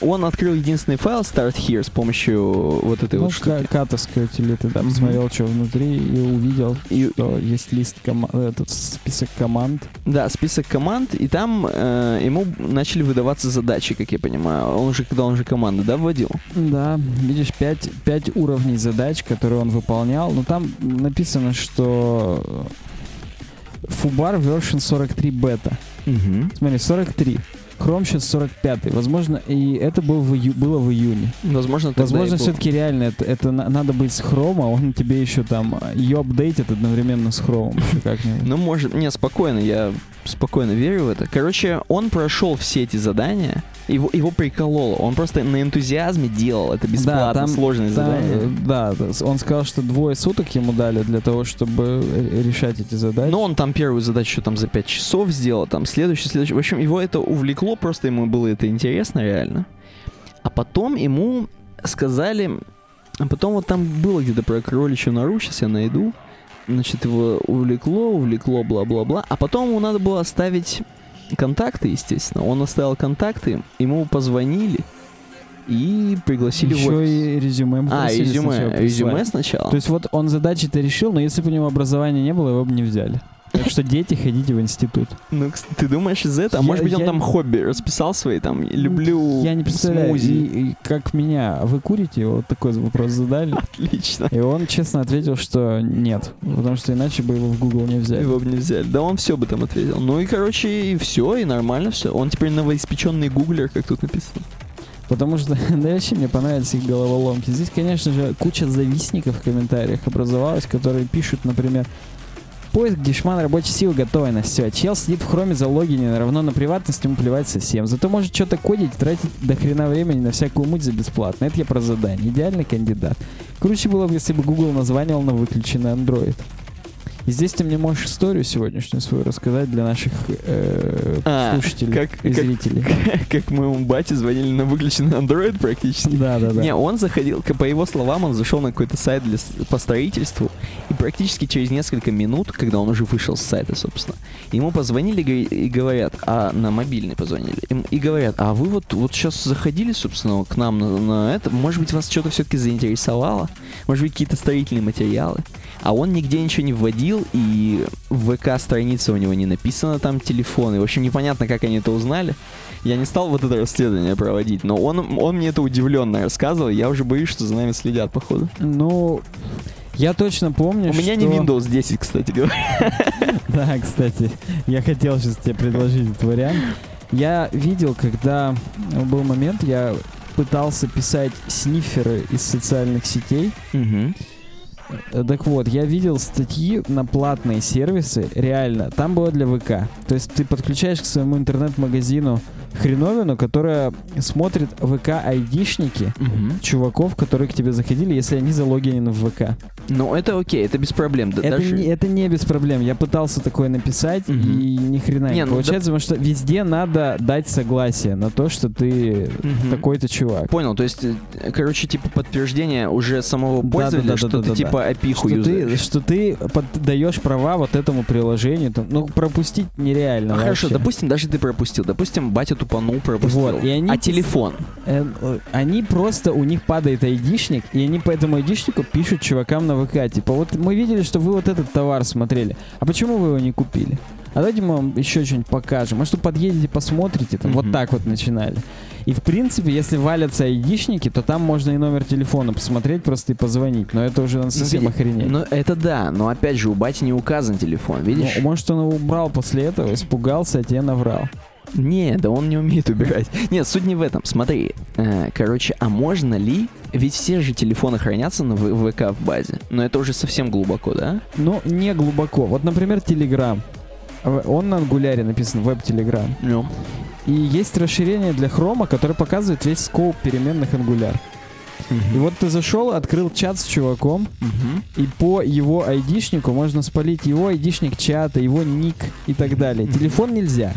он открыл единственный файл Start Here с помощью вот этой Ну, вот штуки. ка- катовской утилиты, да, Мгм. посмотрел, что внутри, и увидел, И- что есть лист команд, этот список команд. Да, список команд, и там э, ему начали выдаваться задачи, как я понимаю. Он уже, когда он же команды, да, вводил? Да, видишь, пять, пять уровней задач, которые он выполнял. Но там написано, что Фубар version 43 бета. Угу. Смотри, 43. Chrome сейчас 45. Возможно, и это был в ию- было в июне. Возможно, тогда Возможно, все-таки реально это, это на- надо быть с Chrome, а он тебе еще там ее апдейтит одновременно с Chrome. Ну, может, не, спокойно, я спокойно верю в это. Короче, он прошел все эти задания, его, его прикололо. Он просто на энтузиазме делал это бесплатно, там- сложные Там, задания. да, да, он сказал, что двое суток ему дали для того, чтобы решать эти задачи. Но он там первую задачу там за 5 часов сделал, там следующий, следующий. В общем, его это увлекло, просто ему было это интересно реально. А потом ему сказали... А потом вот там было где-то про кроличью нору, сейчас я найду. Значит, его увлекло, увлекло, бла-бла-бла. А потом ему надо было оставить контакты, естественно. Он оставил контакты, ему позвонили и пригласили в Еще офис. и резюме. А, резюме, сначала резюме сначала. То есть вот он задачи-то решил, но если бы у него образования не было, его бы не взяли. Так что дети, ходите в институт. Ну, ты думаешь из этого? А Я- может быть, он там хобби расписал свои, там, люблю Я не представляю, смузи. и- и как меня, вы курите? Вот такой вопрос задали. (laughs) Отлично. И он честно ответил, что нет, потому что иначе бы его в Google не взяли. Его бы не взяли. Да он все бы там ответил. Ну и, короче, и все, и нормально все. Он теперь новоиспеченный гуглер, как тут написано. Потому что, (laughs) да вообще мне понравились их головоломки. Здесь, конечно же, куча завистников в комментариях образовалась, которые пишут, например, Поиск дешман рабочей силы готовый на все. Чел сидит в хроме залогинен, равно на приватность ему плевать совсем. Зато может что-то кодить, тратить до хрена времени на всякую муть за бесплатно. Это я про задание. Идеальный кандидат. Круче было бы, если бы Google названивал на выключенный Android. И здесь ты мне можешь историю сегодняшнюю свою рассказать для наших э, А, слушателей как- и как- зрителей. (laughs) Как моему бате звонили на выключенный Android практически. Да, да, да. Не, он заходил, по его словам, он зашел на какой-то сайт для, по строительству, и практически через несколько минут, когда он уже вышел с сайта, собственно, ему позвонили и говорят, а на мобильный позвонили, и говорят, а вы вот, вот сейчас заходили, собственно, к нам на, на это, может быть, вас что-то все-таки заинтересовало, может быть, какие-то строительные материалы, а он нигде ничего не вводил, и в ВК-странице у него не написано там телефон, и, в общем, непонятно, как они это узнали. Я не стал вот это расследование проводить, но он, он мне это удивленно рассказывал, я уже боюсь, что за нами следят, походу. Ну, я точно помню, У меня не что- Windows 10, кстати говоря. (laughs) Да, кстати, я хотел сейчас тебе предложить этот вариант. Я видел, когда был момент, я пытался писать сниферы из социальных сетей. Э, Так вот, я видел статьи на платные сервисы, реально, там было для ВК. То есть ты подключаешь к своему интернет-магазину хреновину, которая смотрит ВК-айдишники чуваков, которые к тебе заходили, если они залогинены в ВК. Ну, это окей, это без проблем. Да, Это, даже... не, это не без проблем. Я пытался такое написать, Мгм. и ни хрена не, Не, ну получается, потому что везде надо дать согласие на то, что ты Мгм. такой-то чувак. Понял, то есть, э, короче, типа подтверждение уже самого Да, пользователя, да, да, что да, ты да, типа опиху Что ты, юзаешь. что ты даешь права вот этому приложению. там, ну, пропустить нереально Ну, хорошо, допустим, даже ты пропустил. Допустим, батя тупанул, пропустил. Вот, и они а телефон? Э, э, они просто, у них падает айдишник, и они по этому айдишнику пишут чувакам на ВК. Типа, вот мы видели, что вы вот этот товар смотрели. А почему вы его не купили? А давайте мы вам еще что-нибудь покажем. А что подъедете, посмотрите, там, вот так вот начинали. И в принципе, если валятся айдишники, то там можно и номер телефона посмотреть просто и позвонить. Но это уже надо совсем ви- охренеть. Ну, это да, но опять же, у бати не указан телефон, видишь? Ну, может, он его убрал после этого, испугался, а тебе наврал. Не, да он не умеет убирать. Нет, суть не в этом. Смотри, э, короче, а можно ли... Ведь все же телефоны хранятся на В- ВК в базе. Но это уже совсем глубоко, да? Но не глубоко. Вот, например, Telegram. Он на ангуляре написан, веб-телеграм. Ну. И есть расширение для хрома, которое показывает весь скоп переменных Angular. И вот ты зашел, открыл чат с чуваком, и по его айдишнику можно спалить его айдишник чата, его ник и так далее. Мгм. Телефон нельзя.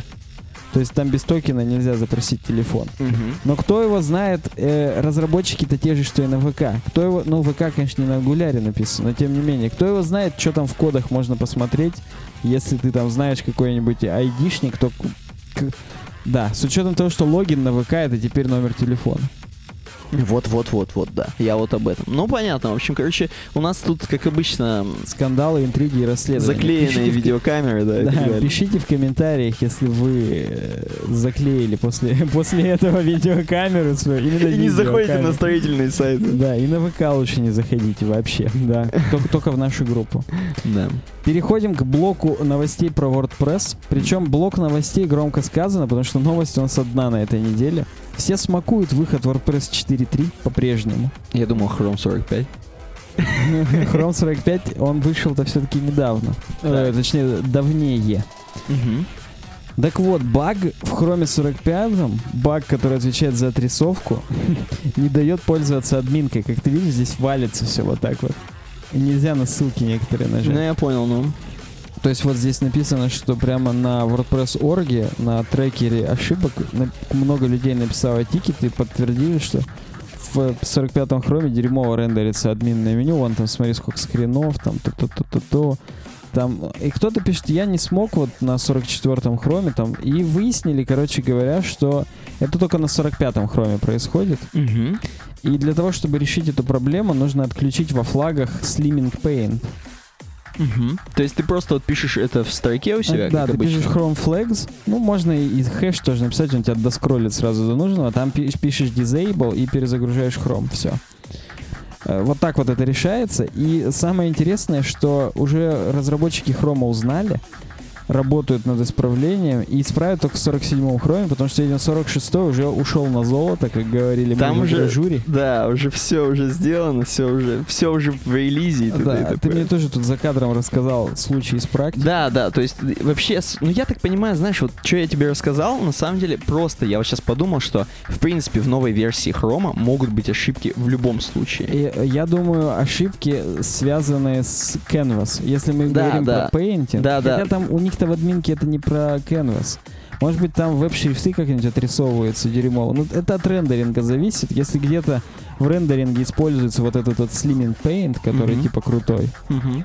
То есть там без токена нельзя запросить телефон. Но кто его знает, э, разработчики-то те же, что и на ВК. Кто его, ну ВК, конечно, не на Ангуляре написано, но тем не менее, кто его знает, что там в кодах можно посмотреть, если ты там знаешь какой-нибудь айдишник, то Да, с учетом того, что логин на ВК это теперь номер телефона. Вот-вот-вот-вот, да. Я вот об этом. Ну, понятно. В общем, короче, у нас тут, как обычно, Скандалы, интриги и расследования. заклеенные Пишите в видеокамеры, да, так Да, далее. пишите в комментариях, если вы э, заклеили после, (laughs) после этого видеокамеру свою. Именно И не заходите на видеокамеру. строительные сайты. Да, и на ВК лучше не заходите вообще, да. Только, только в нашу группу. Да. Переходим к блоку новостей про WordPress. Причем блок новостей громко сказано, потому что новость у нас одна на этой неделе. Все смакуют выход WordPress 4.3 по-прежнему. Я думал, Chrome 45. (laughs) Chrome 45, он вышел-то все-таки недавно. Э, точнее, давнее. Так вот, баг в Chrome 45, баг, который отвечает за отрисовку, (laughs) не дает пользоваться админкой. Как ты видишь, здесь валится все вот так вот. И нельзя на ссылки некоторые нажать. Ну, я понял, ну. То есть вот здесь написано, что прямо на WordPress.org, на трекере ошибок, много людей написало тикеты и подтвердили, что в 45-м хроме дерьмово рендерится админное меню. Вон там, смотри, сколько скринов, там то-то-то-то-то. Там, и кто-то пишет, я не смог вот на 44-м хроме там, и выяснили, короче говоря, что это только на 45-м хроме происходит. Мгм. И для того, чтобы решить эту проблему, нужно отключить во флагах Slimming Paint. Мгм. То есть ты просто вот пишешь это в строке у себя, А, да, ты обычно? пишешь Chrome Flags, ну, можно и и хэш тоже написать, он тебя доскроллит сразу до нужного, там пи- пишешь Disable и перезагружаешь Chrome, все. Вот так вот это решается, и самое интересное, что уже разработчики Chrome узнали, работают над исправлением и исправят только в 47-м хроме, потому что, видимо, 46-й уже ушел на золото, как говорили мы Там в уже- жюри. Да, уже все уже сделано, все уже, все уже в релизе. и Да, ты мне тоже тут за кадром рассказал случай из практики. Да, да, то есть э, вообще, ну я так понимаю, знаешь, вот что я тебе рассказал, на самом деле просто я вот сейчас подумал, что в принципе в новой версии Хрома могут быть ошибки в любом случае. И э, я думаю, ошибки, связанные с Canvas. Если мы Да, говорим да. про Painting, Да, да. там у них-то в админке это не про Canvas. Может быть, там веб-шрифты как-нибудь отрисовываются дерьмово. Ну, это от рендеринга зависит. Если где-то в рендеринге используется вот этот вот Slimming Paint, который Мгм. типа крутой, Мгм.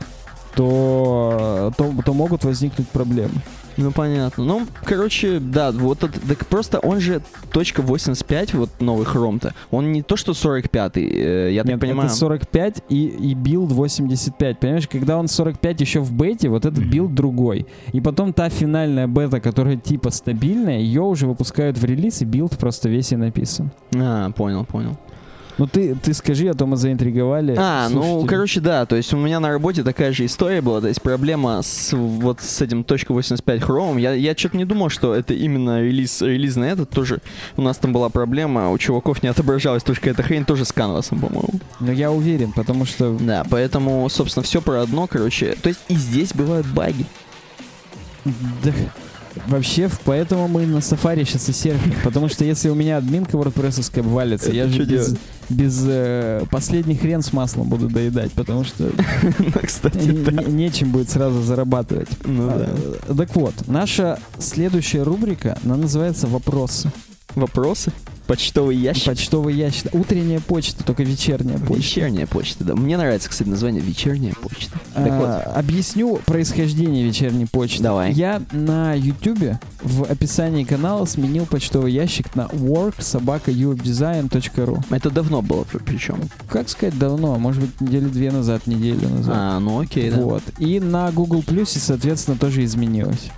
То, то, то могут возникнуть проблемы. Ну понятно. Ну, короче, да, вот это, так просто он же точка 85, вот новый хром-то, он не то что 45-й, э, я так Нет, понимаю. это 45 и, и build 85. Понимаешь, когда он 45 еще в бете, вот этот build другой. И потом та финальная бета, которая типа стабильная, ее уже выпускают в релиз, и build просто весь и написан. А, понял, понял. Ну ты, ты скажи, а то мы заинтриговали. А, ну, слушателей. короче, да, то есть у меня на работе такая же история была, то есть проблема с вот с этим .85 хромом, я, я что-то не думал, что это именно релиз, релиз на этот тоже, у нас там была проблема, у чуваков не отображалась точка эта хрень тоже с канвасом, по-моему. Ну я уверен, потому что... Да, поэтому, собственно, все про одно, короче, то есть и здесь бывают баги. Да, Вообще, поэтому мы на Safari сейчас и серфим. Потому что если у меня админка WordPress валится, Это я же без, делать? Без э, последний хрен с маслом буду доедать, потому что (laughs) Ну, Кстати, да. нечем будет сразу зарабатывать. Ну да. А, Так вот, наша следующая рубрика, она называется «Вопросы». Вопросы? Почтовый ящик? Почтовый ящик. Утренняя почта, только вечерняя почта. Вечерняя почта, да. Мне нравится, кстати, название вечерняя почта. Так А, вот, Объясню происхождение вечерней почты. Давай. Я на YouTube в описании канала сменил почтовый ящик на work.sobaka.uwebdesign.ru это давно было причем. Как сказать давно? Может быть, недели две назад, неделю назад. А, ну окей, да. Вот. И на Google Плюсе, соответственно, тоже изменилось.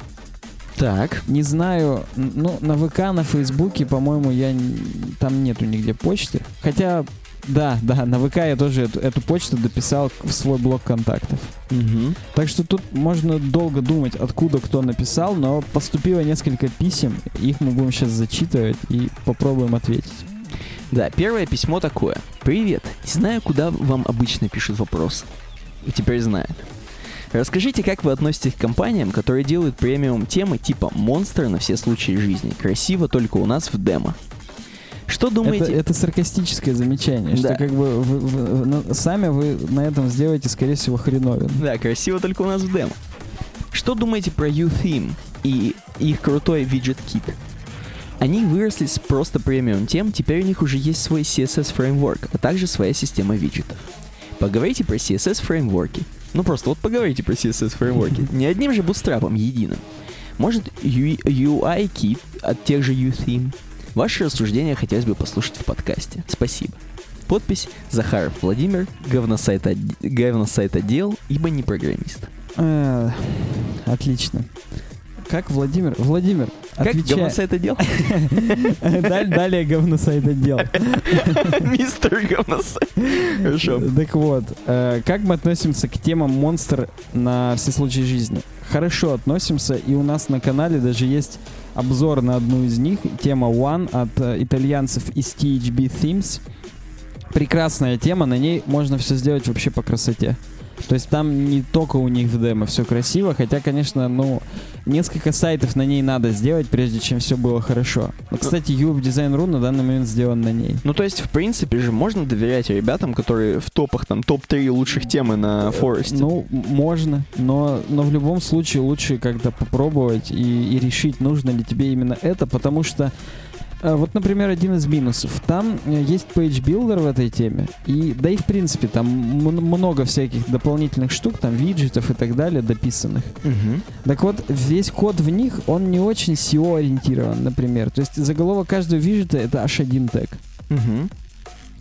Так. Не знаю, ну, на ВК, на Фейсбуке, по-моему, я там нету нигде почты. Хотя, да, да, на ВК я тоже эту, эту почту дописал в свой блок контактов. Мгм. Так что тут можно долго думать, откуда кто написал, но поступило несколько писем, их мы будем сейчас зачитывать и попробуем ответить. Да, первое письмо такое. Привет. Не знаю, куда вам обычно пишут вопросы. И теперь знает. Расскажите, как вы относитесь к компаниям, которые делают премиум темы типа «Монстр на все случаи жизни». Красиво только у нас в демо. Что Это, думаете? это саркастическое замечание, Да. что как бы вы- вы- на- сами вы на этом сделаете, скорее всего, хреновин. Да, красиво только у нас в демо. Что думаете про U-Theme и их крутой виджет кит? Они выросли с просто премиум тем, теперь у них уже есть свой CSS фреймворк, а также своя система виджетов. Поговорите про CSS фреймворки. Ну просто вот поговорите про CSS фреймворки. (laughs) Не одним же бутстрапом единым. Может, UI-кит от тех же UTheme? Ваши рассуждения хотелось бы послушать в подкасте. Спасибо. Подпись Захаров Владимир, говносайт, од- говносайт отдел, ибо не программист. Э, Отлично. Как Владимир? Владимир, Как отвечай. говносайт отдел? (laughs) Даль- Далее говно сайт отдел. (laughs) Мистер говносайт. Хорошо. Так вот, э, как мы относимся к темам монстр на все случаи жизни? Хорошо относимся, и у нас на канале даже есть обзор на одну из них, тема One от э, итальянцев из THB Themes. Прекрасная тема, на ней можно все сделать вообще по красоте. То есть там не только у них в демо все красиво, хотя, конечно, ну, несколько сайтов на ней надо сделать, прежде чем все было хорошо. Но, кстати, UF Design.ru на данный момент сделан на ней. Ну, то есть, в принципе же, можно доверять ребятам, которые в топах, там, топ-3 лучших темы на Форесте. Ну, м- можно, но, но в любом случае лучше как-то попробовать и, и решить, нужно ли тебе именно это, потому что э, вот, например, один из минусов. Там э, есть page builder в этой теме, и да и в принципе там много всяких дополнительных штук, там виджетов и так далее дописанных. Мгм. Так вот, весь код в них, он не очень SEO-ориентирован, например. То есть заголовок каждого виджета — это H1 тег. Мгм.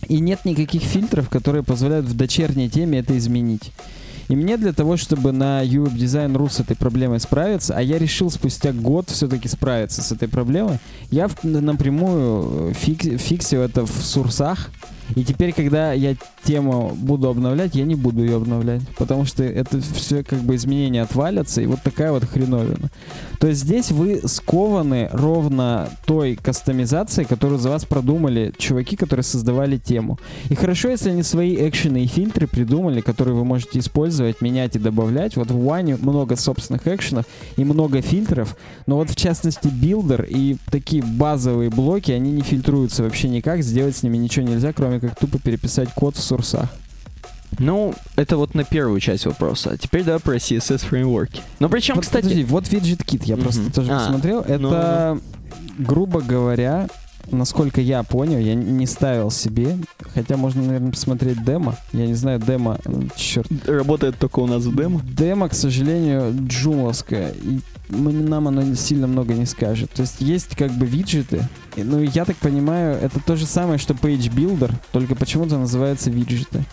И нет никаких фильтров, которые позволяют в дочерней теме это изменить. И мне для того, чтобы на UWeb Design.ru с этой проблемой справиться, а я решил спустя год все-таки справиться с этой проблемой, я напрямую э, фик- фиксил это в сурсах. И теперь, когда я тему буду обновлять, я не буду ее обновлять. Потому что это все как бы изменения отвалятся, и вот такая вот хреновина. То есть здесь вы скованы ровно той кастомизацией, которую за вас продумали чуваки, которые создавали тему. И хорошо, если они свои экшены и фильтры придумали, которые вы можете использовать, менять и добавлять. Вот в One много собственных экшенов и много фильтров, но вот в частности builder и такие базовые блоки, они не фильтруются вообще никак, сделать с ними ничего нельзя, кроме как тупо переписать код в сурсах. Ну, это вот на первую часть вопроса. А теперь давай про CSS фреймворки. Ну, причем, Вот, кстати... подожди, вот кит, я Мгм. просто тоже А, посмотрел. Это, грубо говоря, насколько я понял, я не ставил себе, хотя можно, наверное, посмотреть демо. Я не знаю, демо, черт. Работает только у нас в демо. Демо, к сожалению, джумовское, и нам оно сильно много не скажет. То есть есть как бы виджеты, ну, я так понимаю, это то же самое, что Page Builder, только почему-то называется виджеты.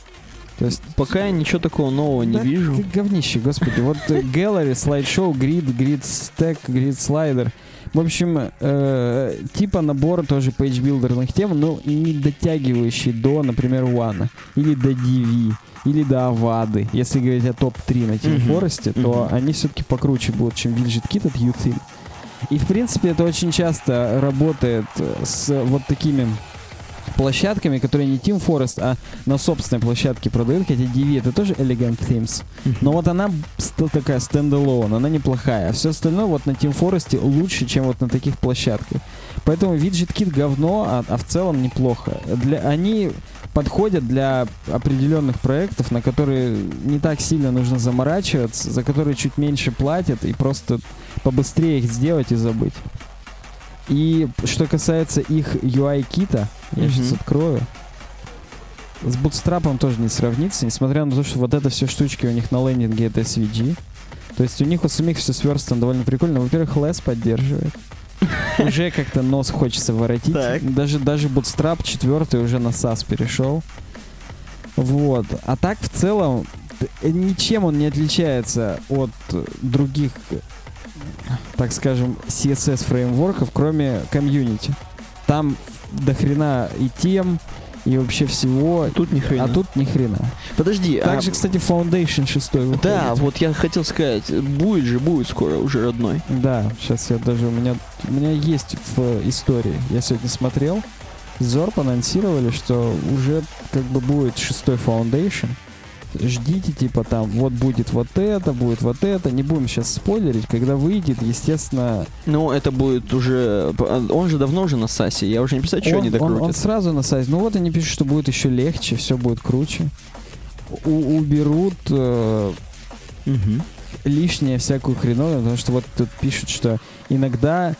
То есть Пока я ничего такого нового не да вижу. как говнище, господи. Вот э, (laughs) Gallery, слайд-шоу, грид, грид стек, грид слайдер. В общем, э, типа набор тоже page-builder ных тем, но не дотягивающий до, например, One, или до Divi, или до Avada. Если говорить о топ-3 на Theme Мгм. Forest, то они все-таки покруче будут, чем Kit от Uthin. И, в принципе, это очень часто работает с вот такими площадками, которые не ThemeForest, а на собственной площадке продают, хотя Divi это тоже Elegant Themes. Но вот она такая стендалон, она неплохая. А все остальное вот на Team Forest лучше, чем вот на таких площадках. Поэтому Kit говно, а, а в целом неплохо. Для, они подходят для определенных проектов, на которые не так сильно нужно заморачиваться, за которые чуть меньше платят и просто побыстрее их сделать и забыть. И что касается их UI-кита, я сейчас открою. С бутстрапом тоже не сравнится, несмотря на то, что вот это все штучки у них на лендинге это SVG. То есть у них у самих все сверстано довольно прикольно. Во-первых, LS поддерживает. (laughs) Уже как-то нос хочется воротить. Так. Даже, даже Bootstrap 4 уже на SAS перешел. Вот. А так в целом ничем он не отличается от других, так скажем, CSS фреймворков, кроме комьюнити. Там до хрена и тем, и вообще всего. Тут ни хрена. А тут ни хрена. Подожди, а- Также, кстати, Foundation 6 выходит. Да, вот я хотел сказать, будет же, будет скоро уже родной. Да, сейчас я даже у меня у меня есть в истории. Я сегодня смотрел. Зорп анонсировали, что уже как бы будет шестой Foundation. Ждите, типа там, вот будет вот это, будет вот это. Не будем сейчас спойлерить. Когда выйдет, естественно, Ну, это будет уже... Он же давно уже на САСе, я уже не представляю, что он, они он- он докрутят. сразу на сайте. Ну вот они пишут, что будет еще легче, все будет круче. У- уберут э, Мгм. лишнее всякую хреновину, потому что вот тут пишут, что иногда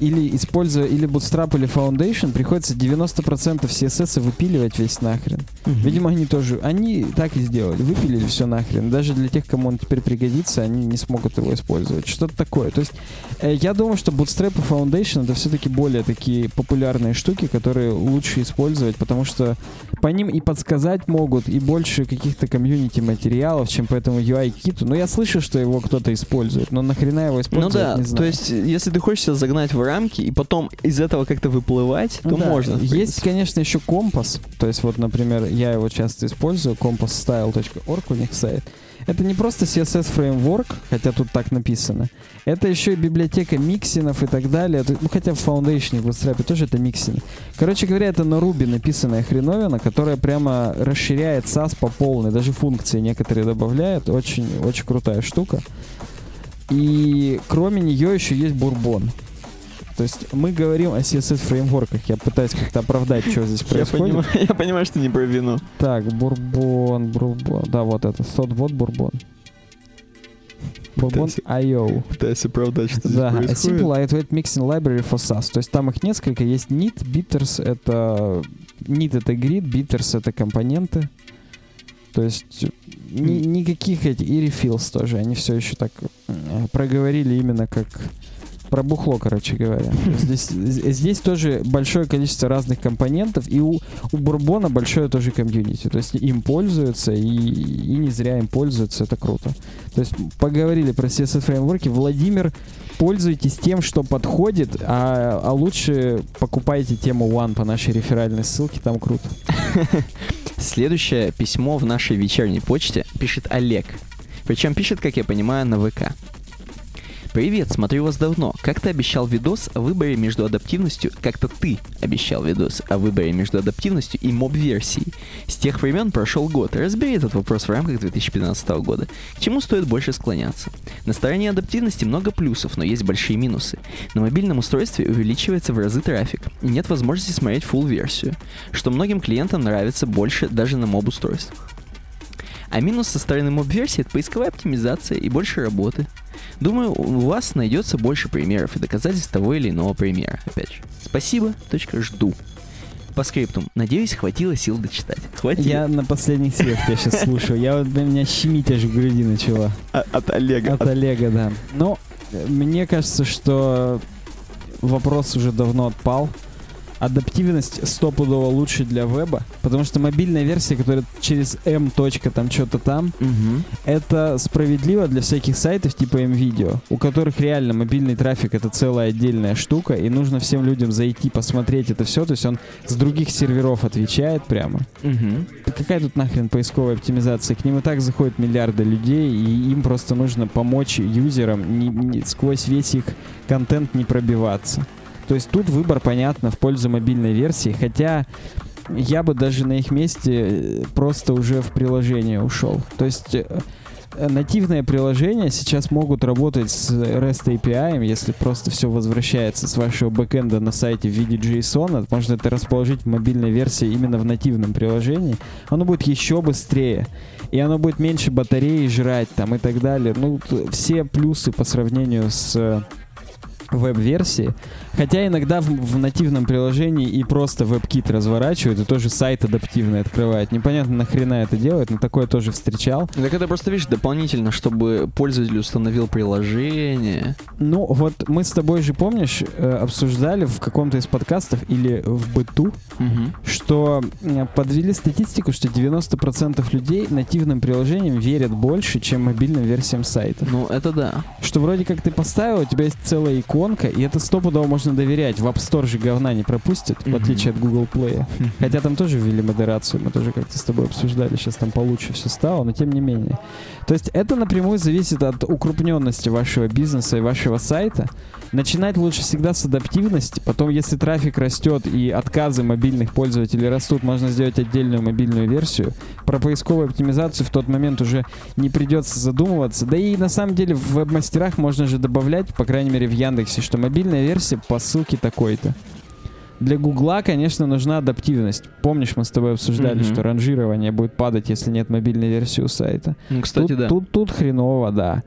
или используя или Bootstrap, или Foundation, приходится 90% CSS выпиливать весь нахрен. Видимо, они тоже, они так и сделали, выпилили все нахрен. Даже для тех, кому он теперь пригодится, они не смогут его использовать. Что-то такое. То есть, э, я думаю, что Bootstrap и Foundation это все-таки более такие популярные штуки, которые лучше использовать, потому что по ним и подсказать могут, и больше каких-то комьюнити материалов, чем по этому UI-киту. Но я слышу, что его кто-то использует, но нахрена его Ну использовать, да, то есть, если ты хочешь себя загнать в рамки и потом из этого как-то выплывать, то Ну да, можно. Есть, конечно, еще компас. То есть, вот, например, я его часто использую, compassstyle.org у них сайт. Это не просто CSS фреймворк, хотя тут так написано. Это еще и библиотека миксинов и так далее. Ну, хотя в Foundation и в Bootstrap тоже это миксины. Короче говоря, это на Ruby написанная хреновина, которая прямо расширяет SAS по полной. Даже функции некоторые добавляет. Очень, очень крутая штука. И кроме нее еще есть Бурбон. То есть мы говорим о CSS фреймворках. Я пытаюсь как-то оправдать, что здесь (laughs) Я происходит. понимаю, (laughs) я понимаю, что не про вину. Так, Бурбон, Бурбон. Да, вот это. вот Бурбон. (laughs) Бурбон IO. Пытаюсь оправдать, что Да, a simple lightweight mixing library for SAS. То есть там их несколько. Есть NIT, Bitters, это... NIT это grid, Bitters это компоненты. То есть ни- никаких этих... И refills тоже. Они все еще так проговорили именно как про бухло, короче говоря. Здесь, здесь тоже большое количество разных компонентов, и у, у Бурбона большое тоже комьюнити. То есть им пользуются, и, и не зря им пользуются, это круто. То есть поговорили про CSS фреймворки. Владимир, пользуйтесь тем, что подходит, а, а лучше покупайте тему One по нашей реферальной ссылке, там круто. Следующее письмо в нашей вечерней почте пишет Олег. Причем пишет, как я понимаю, на ВК. Привет, смотрю вас давно. Как ты обещал видос о выборе между адаптивностью... Как-то ты обещал видос о выборе между адаптивностью и моб-версией. С тех времен прошел год. Разбери этот вопрос в рамках 2015 года. К чему стоит больше склоняться? На стороне адаптивности много плюсов, но есть большие минусы. На мобильном устройстве увеличивается в разы трафик. и Нет возможности смотреть full версию что многим клиентам нравится больше даже на моб-устройствах. А минус со стороны моб-версии — это поисковая оптимизация и больше работы. Думаю, у вас найдется больше примеров и доказательств того или иного примера. Опять же. Спасибо, точка, жду. По скриптум. Надеюсь, хватило сил дочитать. Хватило. Я на последних силах тебя сейчас слушаю. Я вот, меня щемить аж в груди начала. От Олега. От Олега, да. Ну, э, мне кажется, что вопрос уже давно отпал. Адаптивность стопудово лучше для веба, потому что мобильная версия, которая через M. точка там что-то там, Мгм. это справедливо для всяких сайтов типа MVideo, у которых реально мобильный трафик это целая отдельная штука, и нужно всем людям зайти посмотреть это все, то есть он с других серверов отвечает прямо. Да какая тут нахрен поисковая оптимизация? К ним и так заходят миллиарды людей, и им просто нужно помочь юзерам не- не- сквозь весь их контент не пробиваться. То есть тут выбор, понятно, в пользу мобильной версии, хотя я бы даже на их месте э, просто уже в приложение ушел. То есть э, нативные приложения сейчас могут работать с REST API, если просто все возвращается с вашего бэкэнда на сайте в виде JSON, можно это расположить в мобильной версии именно в нативном приложении, оно будет еще быстрее, и оно будет меньше батареи жрать там и так далее. Ну, все плюсы по сравнению с э, веб-версии. Хотя иногда в, в нативном приложении и просто WebKit разворачивают, и тоже сайт адаптивный открывает. Непонятно нахрена это делает, но такое тоже встречал. Так это просто, видишь, дополнительно, чтобы пользователь установил приложение. Ну, вот мы с тобой же, помнишь, э, обсуждали в каком-то из подкастов или в быту, Мгм. что э, подвели статистику, что 90% людей нативным приложениям верят больше, чем мобильным версиям сайта. Ну, это да. Что вроде как ты поставил, у тебя есть целая иконка, и это стопудово можно доверять. В App Store же говна не пропустит, в отличие от Google Play. Хотя там тоже ввели модерацию, мы тоже как-то с тобой обсуждали, сейчас там получше все стало, но тем не менее. То есть это напрямую зависит от укрупненности вашего бизнеса и вашего сайта. Начинать лучше всегда с адаптивности, потом, если трафик растет и отказы мобильных пользователей растут, можно сделать отдельную мобильную версию. Про поисковую оптимизацию в тот момент уже не придется задумываться. Да и на самом деле в веб-мастерах можно же добавлять, по крайней мере в Яндексе, что мобильная версия по ссылке такой-то. Для Гугла, конечно, нужна адаптивность. Помнишь, мы с тобой обсуждали, Мгм. что ранжирование будет падать, если нет мобильной версии у сайта. Ну, кстати, тут, да. тут, тут хреново, да.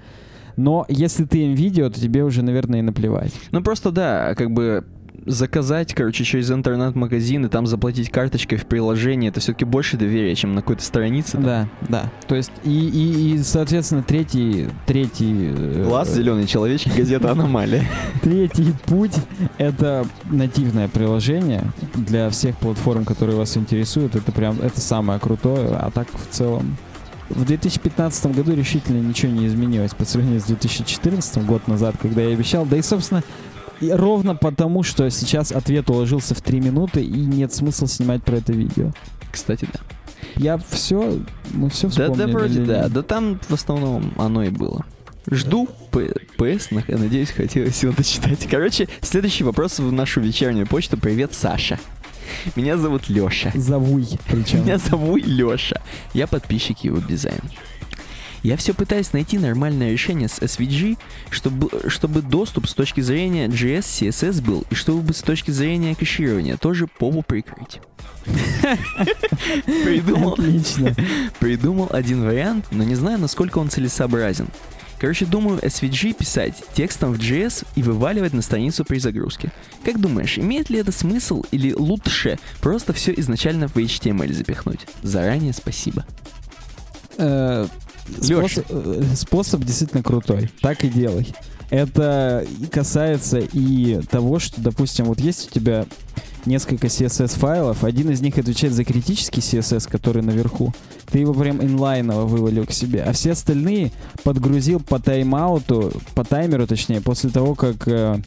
Но если ты NVIDIA, то тебе уже, наверное, и наплевать. Ну просто да, как бы заказать, короче, через интернет-магазин и там заплатить карточкой в приложении, это все-таки больше доверия, чем на какой-то странице. там. Да, да. То есть и, и, и соответственно, третий, третий... э, Глаз, зеленые человечки, газета «Аномалия». (laughs) Третий путь — это нативное приложение для всех платформ, которые вас интересуют. Это прям, это самое крутое. А так в целом... В 2015 году решительно ничего не изменилось по сравнению с 2014 год назад, когда я обещал. Да и, собственно, и ровно потому, что сейчас ответ уложился в 3 минуты, и нет смысла снимать про это видео. Кстати, да. Я все, мы все Да, вспомнили. да, вроде или да. Да там в основном оно и было. Жду ПС, надеюсь, хотелось его дочитать. Короче, следующий вопрос в нашу вечернюю почту. Привет, Саша. Меня зовут Леша. Завуй, причем. Меня зовут Леша. Я подписчик его дизайн. Я все пытаюсь найти нормальное решение с SVG, чтобы, чтобы доступ с точки зрения JS, CSS был, и чтобы с точки зрения кэширования тоже попу прикрыть. (laughs) Придумал, Отлично. (laughs) придумал один вариант, но не знаю, насколько он целесообразен. Короче, думаю, SVG писать текстом в JS и вываливать на страницу при загрузке. Как думаешь, имеет ли это смысл или лучше просто все изначально в HTML запихнуть? Заранее спасибо. Способ, э, способ действительно крутой. Так и делай. Это касается и того, что, допустим, вот есть у тебя несколько CSS-файлов, один из них отвечает за критический CSS, который наверху. Ты его прям инлайново вывалил к себе, а все остальные подгрузил по тайм-ауту, по таймеру точнее, после того, как э,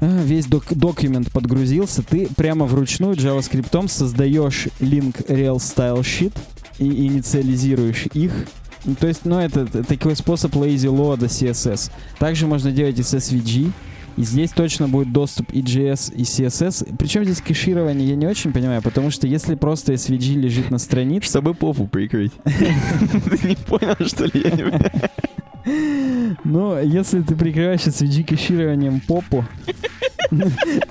э, весь док- документ подгрузился, ты прямо вручную JavaScript создаешь link real style sheet и инициализируешь их. То есть, ну, это, такой способ lazy load CSS. Также можно делать и с SVG. И здесь точно будет доступ и JS, и CSS. Причем здесь кэширование я не очень понимаю, потому что если просто SVG лежит на странице, Чтобы попу прикрыть. (laughs) Ты не понял, что ли? Я не- ну, если ты прикрываешь SVG кэшированием попу,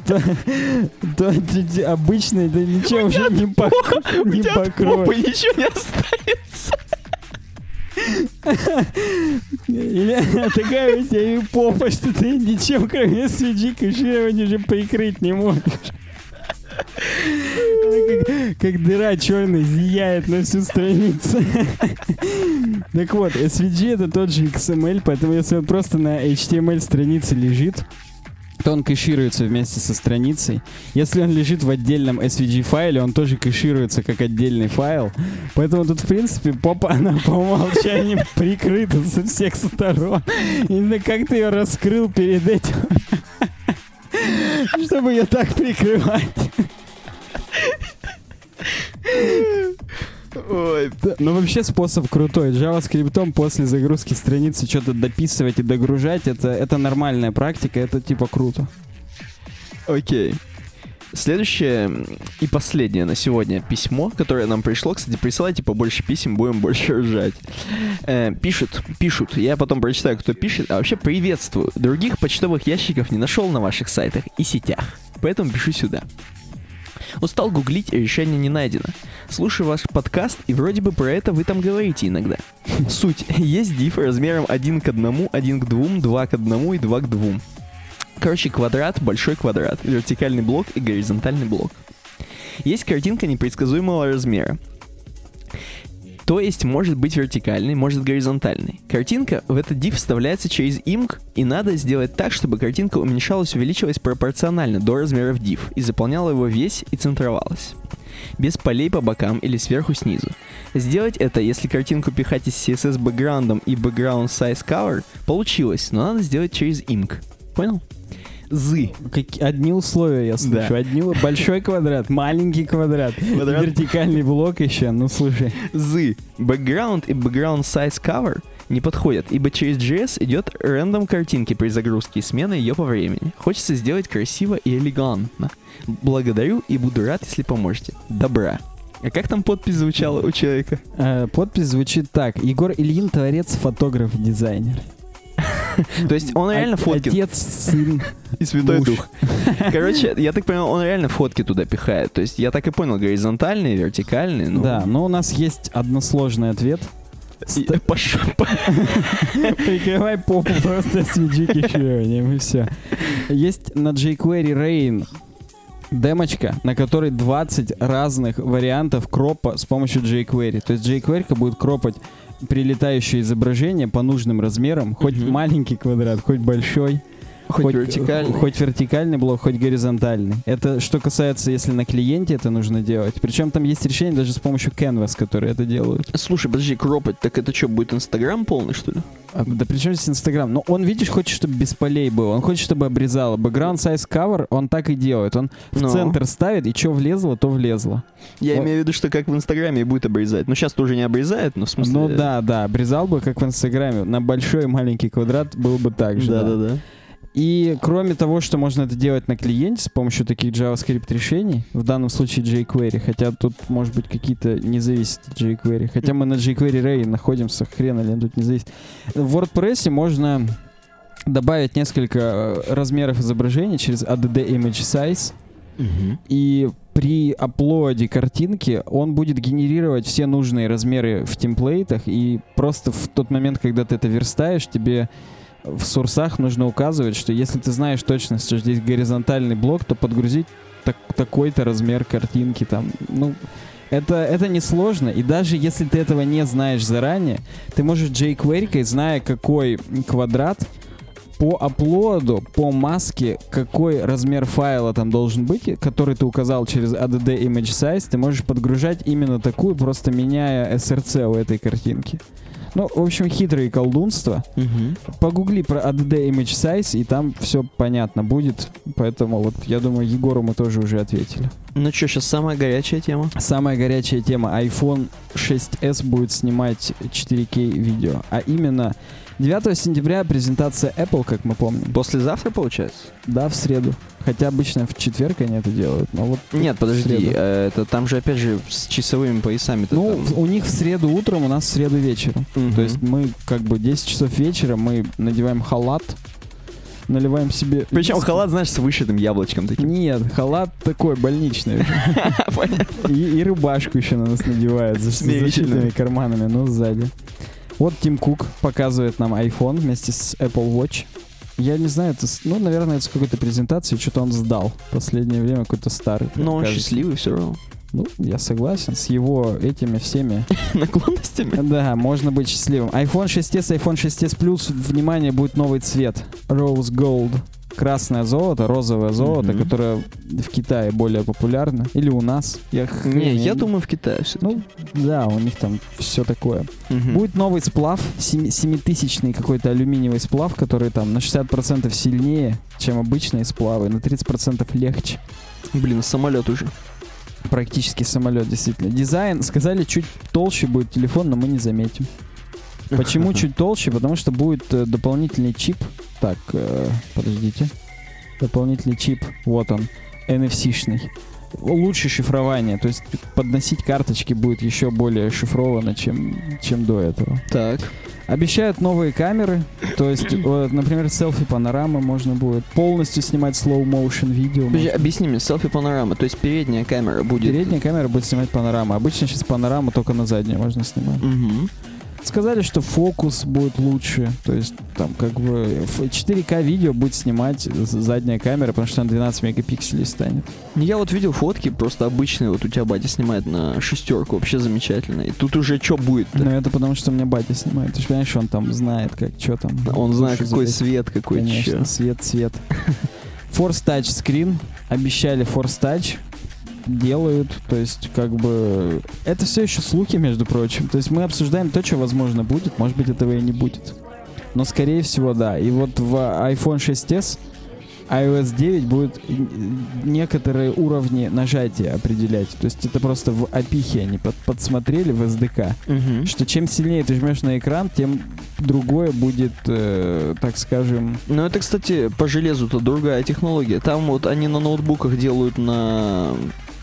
то, обычно это ничего уже не, покроет. попы ничего не останется. Или такая у тебя и попа, что ты ничем, кроме SVG кэширования уже прикрыть не можешь. Как, как дыра черная зияет на всю страницу. Так вот, SVG это тот же XML, поэтому если он просто на HTML странице лежит, то он кэшируется вместе со страницей. Если он лежит в отдельном SVG файле, он тоже кэшируется как отдельный файл. Поэтому тут, в принципе, попа, она по умолчанию (laughs) прикрыта со всех сторон. И не знаю, как ты ее раскрыл перед этим, чтобы ее так прикрывать. Ой, Но вообще способ крутой. JavaScript после загрузки страницы что-то дописывать и догружать, это, это нормальная практика, это типа круто. Окей. Следующее и последнее на сегодня письмо, которое нам пришло. Кстати, присылайте побольше писем, будем больше ржать. Э, пишут, пишут. Я потом прочитаю, кто пишет. А вообще приветствую. Других почтовых ящиков не нашел на ваших сайтах и сетях. Поэтому пишу сюда. Устал гуглить, решение не найдено. Слушаю ваш подкаст, и вроде бы про это вы там говорите иногда. (laughs) Суть. Есть div размером 1 к 1, 1 к 2, 2 к 1 и 2 к 2. Короче, квадрат, большой квадрат, вертикальный блок и горизонтальный блок. Есть картинка непредсказуемого размера. То есть может быть вертикальный, может горизонтальный. Картинка в этот div вставляется через img, и надо сделать так, чтобы картинка уменьшалась, увеличивалась пропорционально до размеров div и заполняла его весь и центровалась. Без полей по бокам или сверху снизу. Сделать это, если картинку пихать из CSS бэкграундом и background size cover, получилось, но надо сделать через img. Понял? Зы. Как- одни условия я слышу. Да. Одни, большой квадрат, маленький квадрат, Квадрат. вертикальный блок еще. Ну слушай. Зы. Background и background size cover не подходят, ибо через JS идет рандом картинки при загрузке и смена ее по времени. Хочется сделать красиво и элегантно. Благодарю и буду рад, если поможете. Добра. А как там подпись звучала у человека? Э, подпись звучит так. Егор Ильин, творец, фотограф, дизайнер. (laughs) То есть он реально От- фотки Отец, сын. (laughs) и Святой муж. Дух. Короче, я так понял, он реально фотки туда пихает. То есть я так и понял, горизонтальный, вертикальный. Ну, Да, но у нас есть односложный ответ. (laughs) Прикрывай попу просто SVG кэшированием и все. Есть на jQuery Rain демочка, на которой 20 разных вариантов кропа с помощью jQuery. То есть jQuery будет кропать прилетающее изображение по нужным размерам, хоть маленький квадрат, хоть большой. Хоть вертикальный. Хоть вертикальный блок, хоть горизонтальный. Это что касается, если на клиенте это нужно делать. Причем там есть решение даже с помощью Canvas, которые это делают. Слушай, подожди, кропать, так это что, будет Инстаграм полный, что ли? А, да при чем здесь Инстаграм? Но он, видишь, хочет, чтобы без полей было. Он хочет, чтобы обрезало. Background size cover он так и делает. Он в Ну. центр ставит, и что влезло, то влезло. Я Вот. имею в виду, что как в Инстаграме и будет обрезать. Ну, сейчас тоже не обрезает, но в смысле... Ну да, да, обрезал бы, как в Инстаграме. На большой и маленький квадрат был бы так же. да. Да-да-да. И кроме того, что можно это делать на клиенте с помощью таких JavaScript решений, в данном случае jQuery, хотя тут, может быть, какие-то не зависят от jQuery. Хотя мы на jQuery Ray находимся, хрен ли он тут не зависит. В WordPress можно добавить несколько э, размеров изображений через ADD Image Size, Мгм. и при аплоде картинки он будет генерировать все нужные размеры в темплейтах, и просто в тот момент, когда ты это верстаешь, тебе в сурсах нужно указывать, что если ты знаешь точно, что здесь горизонтальный блок, то подгрузить так- такой-то размер картинки там. Ну, это, это несложно, и даже если ты этого не знаешь заранее, ты можешь jQuery, зная какой квадрат, по аплоду, по маске, какой размер файла там должен быть, который ты указал через ADD Image Size, ты можешь подгружать именно такую, просто меняя SRC у этой картинки. Ну, в общем, хитрые колдунства. Мгм. Погугли про ADD Image Size, и там все понятно будет. Поэтому вот, я думаю, Егору мы тоже уже ответили. Ну что, сейчас самая горячая тема? Самая горячая тема. iPhone 6s будет снимать 4К видео. А именно 9 сентября презентация Apple, как мы помним. Послезавтра, получается? Да, в среду. Хотя обычно в четверг они это делают, но вот... Нет, подожди, э, это там же опять же с часовыми поясами. Ну, в- у них в среду утром, у нас в среду вечером. То есть мы как бы 10 часов вечера, мы надеваем халат, наливаем себе... Причем халат, знаешь, с вышитым яблочком таким. Нет, халат такой больничный. (laughs) И, рубашку еще на нас надевают за защитными карманами, но сзади. Вот Тим Кук показывает нам iPhone вместе с Apple Watch. Я не знаю, это, ну, наверное, это с какой-то презентации, что-то он сдал. Последнее время какой-то старый. Но он кажется. счастливый все равно. Ну, я согласен с его этими всеми. (laughs) Наклонностями. Да, можно быть счастливым. iPhone 6s, iPhone 6s Plus, внимание, будет новый цвет. Rose Gold. Красное золото, розовое золото, Мгм. которое в Китае более популярно. Или у нас. Я хрен, Не, я думаю, в Китае все. Ну, да, у них там все такое. Будет новый сплав, семи- семитысячный какой-то алюминиевый сплав, который там на 60% сильнее, чем обычные сплавы, на 30% легче. Блин, самолет уже. Практически самолет, действительно. Дизайн, сказали, чуть толще будет телефон, но мы не заметим. Почему (laughs) чуть толще? Потому что будет э, дополнительный чип. Так, э, подождите. Дополнительный чип, вот он, NFC-шный. Лучше шифрование, то есть подносить карточки будет еще более шифровано, чем, чем до этого. Так. Обещают новые камеры, то есть, (clears throat) э, например, селфи-панорамы можно будет полностью снимать slow-motion видео. Подожди, объясни мне, селфи-панорама, то есть передняя камера будет... Передняя камера будет снимать панораму. Обычно сейчас панораму только на задней можно снимать. Мгм. Сказали, что фокус будет лучше. То есть там как бы в 4К видео будет снимать задняя камера, потому что она 12 мегапикселей станет. Я вот видел фотки, просто обычные, вот у тебя батя снимает на шестерку, вообще замечательно. И тут уже что будет Но это потому, что у меня батя снимает. Ты же понимаешь, он там знает, как, что там. Он знает, какой залезть. свет, какой Конечно, чё. свет, свет. (laughs) Force Touch Screen. Обещали Force Touch. Делают, то есть, как бы... Это все еще слухи, между прочим. То есть мы обсуждаем то, что, возможно, будет. Может быть, этого и не будет. Но, скорее всего, да. И вот в iPhone 6s iOS 9 будет некоторые уровни нажатия определять. То есть это просто в опихе они под- подсмотрели в SDK Мгм. что чем сильнее ты жмешь на экран, тем другое будет, э, так скажем, Ну это, кстати, по железу-то другая технология. Там вот они на ноутбуках делают на...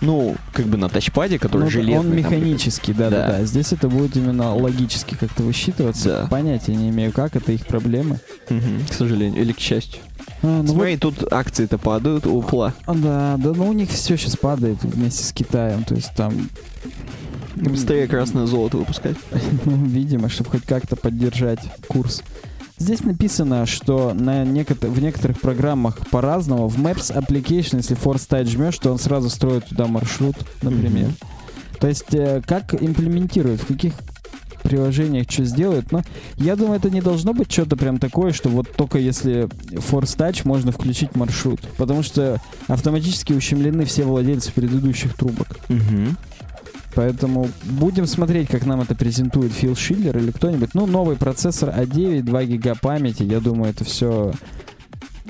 Ну, как бы на тачпаде, который ну, железный. он механический, да, да, Да. да. Здесь это будет именно логически как-то высчитываться. Да. Понятия не имею, как это их проблемы. Мгм, К сожалению, или к счастью. А, ну Смотри, тут акции-то падают, упла. вот, да, да, ну у них все сейчас падает вместе с Китаем, то есть там Быстрее красное золото выпускать. (laughs) Видимо, чтобы хоть как-то поддержать курс. Здесь написано, что на некотор- в некоторых программах по-разному. В Maps Application, если Force жмешь, то он сразу строит туда маршрут, например. Мгм. То есть, э, как имплементируют, в каких приложениях что сделают. Но я думаю, это не должно быть что-то прям такое, что вот только если Force Touch можно включить маршрут. Потому что автоматически ущемлены все владельцы предыдущих трубок. Мгм. Поэтому будем смотреть, как нам это презентует Фил Шиллер или кто-нибудь. Ну, новый процессор А9, 2 гига памяти. Я думаю, это все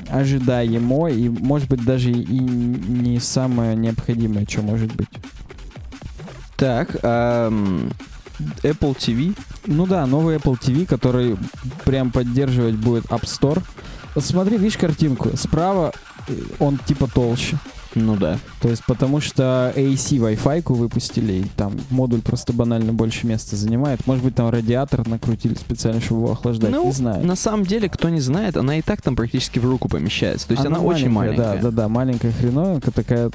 ожидаемо и, может быть, даже и не самое необходимое, что может быть. Так, ам, Apple TV. Ну да, новый Apple TV, который прям поддерживать будет App Store. Вот смотри, видишь картинку. Справа э, он типа толще. Ну да. То есть потому что AC Wi-Fi выпустили, и там модуль просто банально больше места занимает. Может быть, там радиатор накрутили специально, чтобы его охлаждать. Ну, не знаю. На самом деле, кто не знает, она и так там практически в руку помещается. То есть она, очень маленькая. Да, да, да, маленькая хреновинка, такая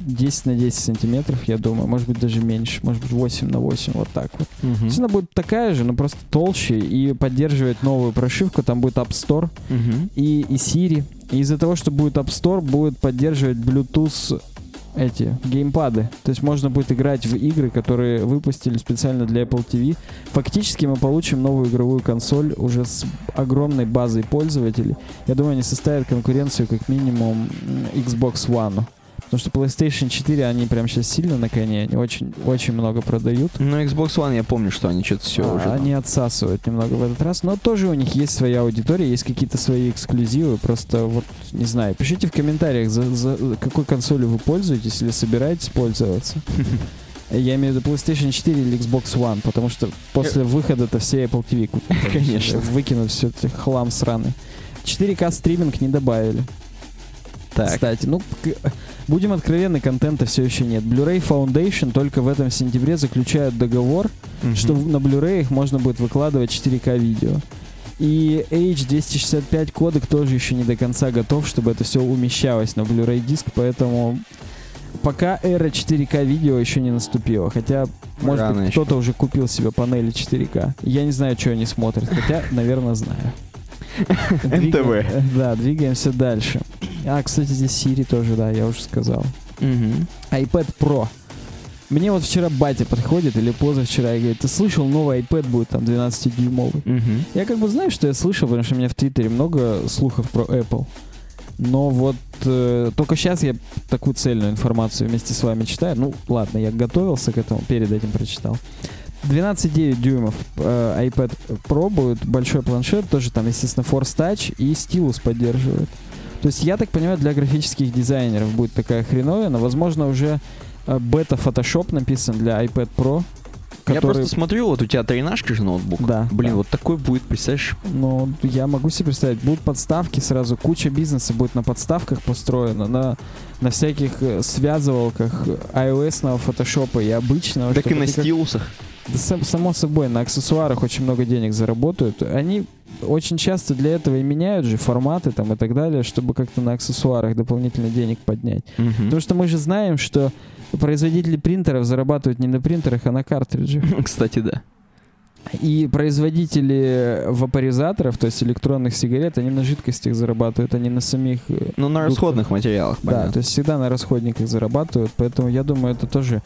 10 на 10 сантиметров, я думаю. Может быть, даже меньше. Может быть, 8 на 8, вот так вот. Мгм. То есть она будет такая же, но просто толще и поддерживает новую прошивку. Там будет App Store Мгм. и, и Siri. Из-за того, что будет App Store, будет поддерживать Bluetooth эти геймпады. То есть можно будет играть в игры, которые выпустили специально для Apple TV. Фактически мы получим новую игровую консоль уже с огромной базой пользователей. Я думаю, они составят конкуренцию как минимум Xbox One. Потому что PlayStation 4, они прям сейчас сильно на коне, они очень, очень много продают. Ну, Xbox One, я помню, что они что-то все А, уже... там. Они отсасывают немного в этот раз, но тоже у них есть своя аудитория, есть какие-то свои эксклюзивы. Просто вот, не знаю, пишите в комментариях, за, за какой консолью вы пользуетесь или собираетесь пользоваться. (laughs) Я имею в виду PlayStation 4 или Xbox One, потому что после выхода-то все Apple TV купят. Конечно. Выкинут все это хлам сраный. 4К стриминг не добавили. Так. Кстати, ну, будем откровенны, контента все еще нет. Blu-ray Foundation только в этом сентябре заключают договор, Мгм. что на Blu-ray их можно будет выкладывать 4К видео. И H265 кодек тоже еще не до конца готов, чтобы это все умещалось на Blu-ray диск, поэтому пока эра 4К видео еще не наступила. Хотя, может Рано быть, кто-то уже купил себе панели 4К. Я не знаю, что они смотрят, хотя, наверное, знаю. Двигаем- Да, двигаемся дальше. А, кстати, здесь Siri тоже, да, я уже сказал iPad Pro. Мне вот вчера батя подходит, или позавчера, и говорит, ты слышал, новый iPad будет там 12-дюймовый. Мгм. Я как бы знаю, что я слышал, потому что у меня в Твиттере много слухов про Apple. Но вот э, только сейчас я такую цельную информацию вместе с вами читаю. Ну, ладно, я готовился к этому, перед этим прочитал. 12,9 дюймов э, iPad Pro будет, большой планшет, тоже там, естественно, Force Touch и стилус поддерживает. То есть, я так понимаю, для графических дизайнеров будет такая хреновина. Возможно, уже э, бета Photoshop написан для iPad Pro. Я который- просто смотрю, вот у тебя тринашка же ноутбук. Да, Блин, да. вот такой будет, представляешь? Ну, я могу себе представить, будут подставки сразу, куча бизнеса будет на подставках построена, на, на всяких э, связывалках iOS-ного фотошопа и обычного. Так и на ты как- стилусах. Да сам- само собой, на аксессуарах очень много денег заработают. Они очень часто для этого и меняют же форматы там и так далее, чтобы как-то на аксессуарах дополнительно денег поднять. Мгм. Потому что мы же знаем, что производители принтеров зарабатывают не на принтерах, а на картриджах. (laughs) Кстати, да. И производители вапоризаторов, то есть электронных сигарет, они на жидкостях зарабатывают, они на самих... э, Ну, на расходных материалах, Да, понятно. то есть всегда на расходниках зарабатывают, поэтому я думаю, это тоже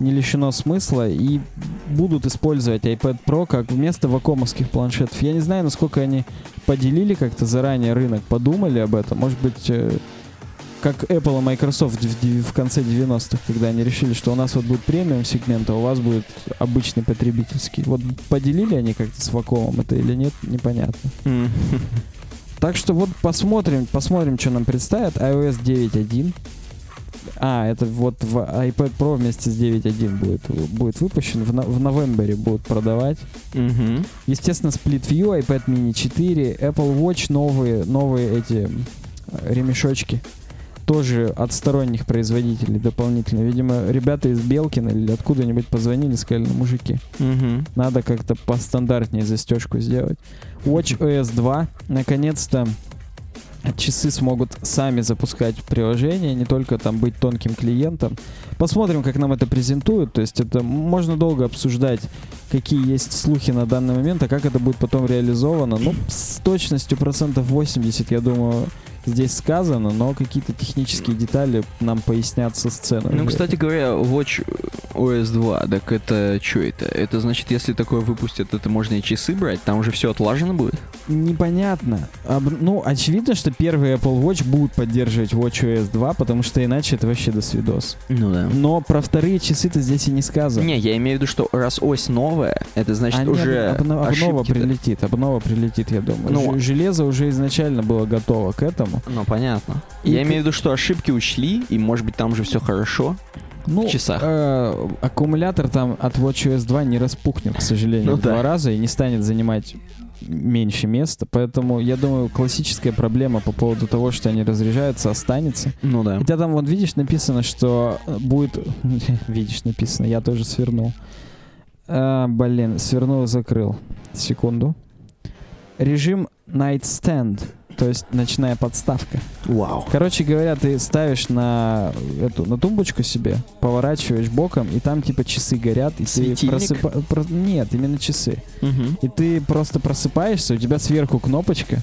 не лишено смысла и будут использовать iPad Pro как вместо вакомовских планшетов. Я не знаю, насколько они поделили как-то заранее рынок, подумали об этом. Может быть, э, как Apple и Microsoft в, конце 90-х, когда они решили, что у нас вот будет премиум сегмент, а у вас будет обычный потребительский. Вот поделили они как-то с вакомом это или нет, непонятно. Так что вот посмотрим, посмотрим, что нам представят. iOS 9.1. А, это вот в iPad Pro вместе с 9.1 будет, будет выпущен. В, в новембре будут продавать. Мгм. Естественно, Split View, iPad Mini 4, Apple Watch новые, новые эти э, ремешочки. Тоже от сторонних производителей дополнительно. Видимо, ребята из Белкина или откуда-нибудь позвонили, сказали, ну, мужики, Мгм. надо как-то постандартнее застежку сделать. Watch OS 2. Наконец-то часы смогут сами запускать приложение, не только там быть тонким клиентом. Посмотрим, как нам это презентуют. То есть это можно долго обсуждать, какие есть слухи на данный момент, а как это будет потом реализовано. Ну, с точностью процентов 80, я думаю, здесь сказано, но какие-то технические детали нам пояснят со сцены. Ну, кстати говоря, Watch OS 2, так это что это? Это значит, если такое выпустят, это можно и часы брать? Там уже все отлажено будет? Непонятно. Об- ну, очевидно, что первый Apple Watch будут поддерживать WatchOS 2, потому что иначе это вообще до свидос. Ну да. Но про вторые часы-то здесь и не сказано. Не, я имею в виду, что раз ось новая, это значит Они уже об- обно- обнова прилетит, обнова прилетит, я думаю. Ну, Ж- Железо уже изначально было готово к этому. Ну, понятно. И я к- имею в виду, что ошибки учли, и может быть там уже все хорошо. Ну, В часах. э, аккумулятор там от WatchOS 2 не распухнет, к сожалению, Ну в два да. раза и не станет занимать меньше места. Поэтому, я думаю, классическая проблема по поводу того, что они разряжаются, останется. Ну да. Хотя там, вот видишь, написано, что будет... (laughs) видишь, написано, я тоже свернул. А, блин, свернул и закрыл. Секунду. Режим Nightstand, то есть ночная подставка. Вау. Короче говоря, ты ставишь на эту на тумбочку себе, поворачиваешь боком, и там типа часы горят, и Светильник? ты просыпа- про- Нет, именно часы. Мгм. И ты просто просыпаешься, у тебя сверху кнопочка.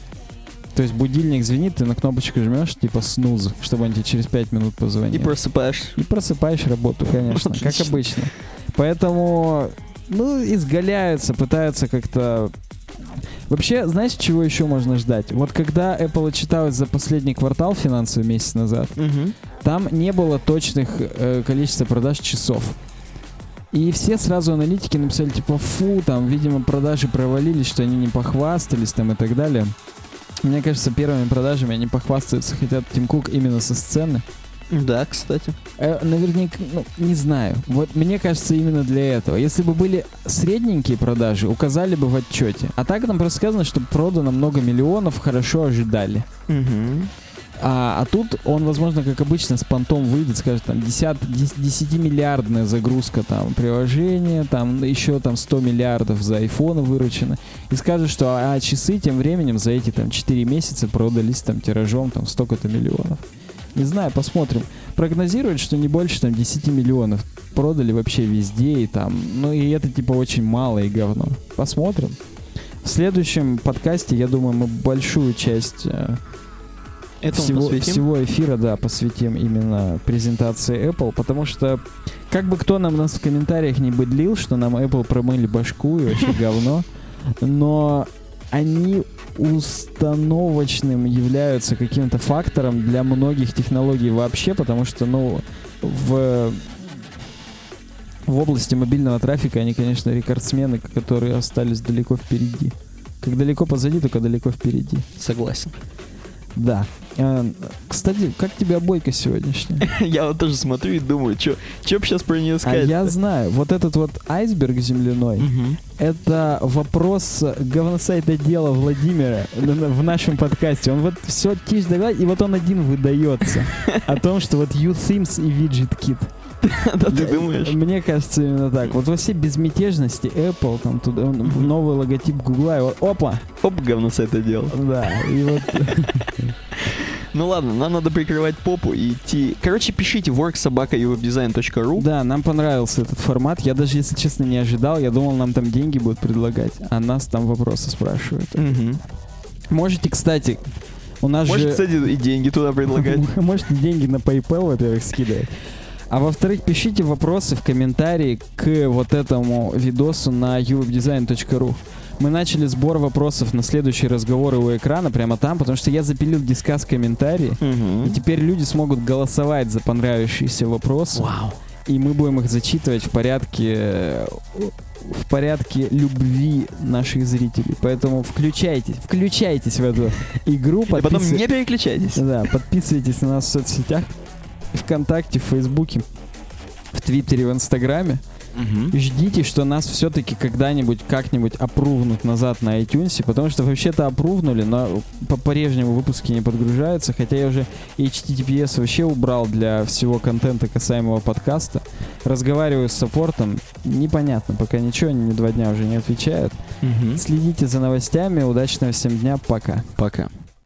То есть будильник звенит, ты на кнопочку жмешь, типа снуз, чтобы он тебе через 5 минут И позвонил. просыпаешь. И просыпаешь работу, конечно, как обычно. Поэтому, ну, изгаляются, пытаются как-то... Вообще, знаешь, чего еще можно ждать? Вот когда Apple отчиталась за последний квартал финансовый месяц назад, Мгм. там не было точных э, количества продаж часов. И все сразу аналитики написали, типа, фу, там, видимо, продажи провалились, что они не похвастались там и так далее. Мне кажется, первыми продажами они похвастаются хотят Тим Кук именно со сцены. Да, кстати. Э, наверняка, ну, не знаю. Вот мне кажется, именно для этого. Если бы были средненькие продажи, указали бы в отчете. А так там просто сказано, что продано много миллионов, хорошо ожидали. Мгм. А, а тут он, возможно, как обычно, с понтом выйдет, скажет, там, 10, 10-миллиардная загрузка там приложения, там еще там 100 миллиардов за iPhone выручено. И скажет, что а, часы тем временем за эти там 4 месяца продались там тиражом там столько-то миллионов. Не знаю, посмотрим. Прогнозируют, что не больше там 10 миллионов продали вообще везде и там. Ну и это типа очень мало и говно. Посмотрим. В следующем подкасте, я думаю, мы большую часть э, Этому всего, посвятим. всего эфира, да, посвятим именно презентации Apple, потому что как бы кто нам нас в комментариях не быдлил, что нам Apple промыли башку и вообще (laughs) говно, но они установочным являются каким-то фактором для многих технологий вообще, потому что, ну, в в области мобильного трафика они, конечно, рекордсмены, которые остались далеко впереди. Как далеко позади, только далеко впереди. Согласен. Да. Э, Кстати, как тебе обойка сегодняшняя? (laughs) Я вот тоже смотрю и думаю, что бы сейчас про нее А сказать. я знаю, вот этот вот айсберг земляной, это вопрос говносайта дела Владимира в нашем подкасте. Он вот все тишь да гладь, и вот он один выдается (laughs) о том, что вот U-Themes и Widget Kit. Да ты думаешь? (laughs) Мне кажется именно так. Вот во всей безмятежности Apple, там туда, в новый логотип Гугла, и вот, опа, Оп, говно с это дело. да, и вот (laughs) Ну ладно, нам надо прикрывать попу и идти. Короче, пишите worksobaka.uwebdesign.ru Да, нам понравился этот формат. Я даже, если честно, не ожидал. Я думал, нам там деньги будут предлагать, а нас там вопросы спрашивают. Мгм. Можете, кстати, у нас Можешь, же... кстати, и деньги туда предлагать. (laughs) Можете деньги на PayPal, во-первых, скидывать. А во-вторых, пишите вопросы в комментарии к вот этому видосу на uwebdesign.ru. Мы начали сбор вопросов на следующие разговоры у экрана прямо там, потому что я запилил дискас комментарии. И Мгм. теперь люди смогут голосовать за понравившиеся вопросы. Вау. и мы будем их зачитывать в порядке э, в порядке любви наших зрителей. Поэтому включайтесь, включайтесь в эту игру. И потом не переключайтесь. Да, подписывайтесь на нас в соцсетях, ВКонтакте, в Фейсбуке, в Твиттере, в Инстаграме. Мгм. Ждите, что нас все-таки когда-нибудь как-нибудь опрувнут назад на iTunes, потому что вообще-то опрувнули, но по- по-прежнему выпуски не подгружаются, хотя я уже HTTPS вообще убрал для всего контента касаемого подкаста. Разговариваю с саппортом, непонятно, пока ничего, они мне два дня уже не отвечают. Мгм. Следите за новостями, удачного всем дня, пока. Пока.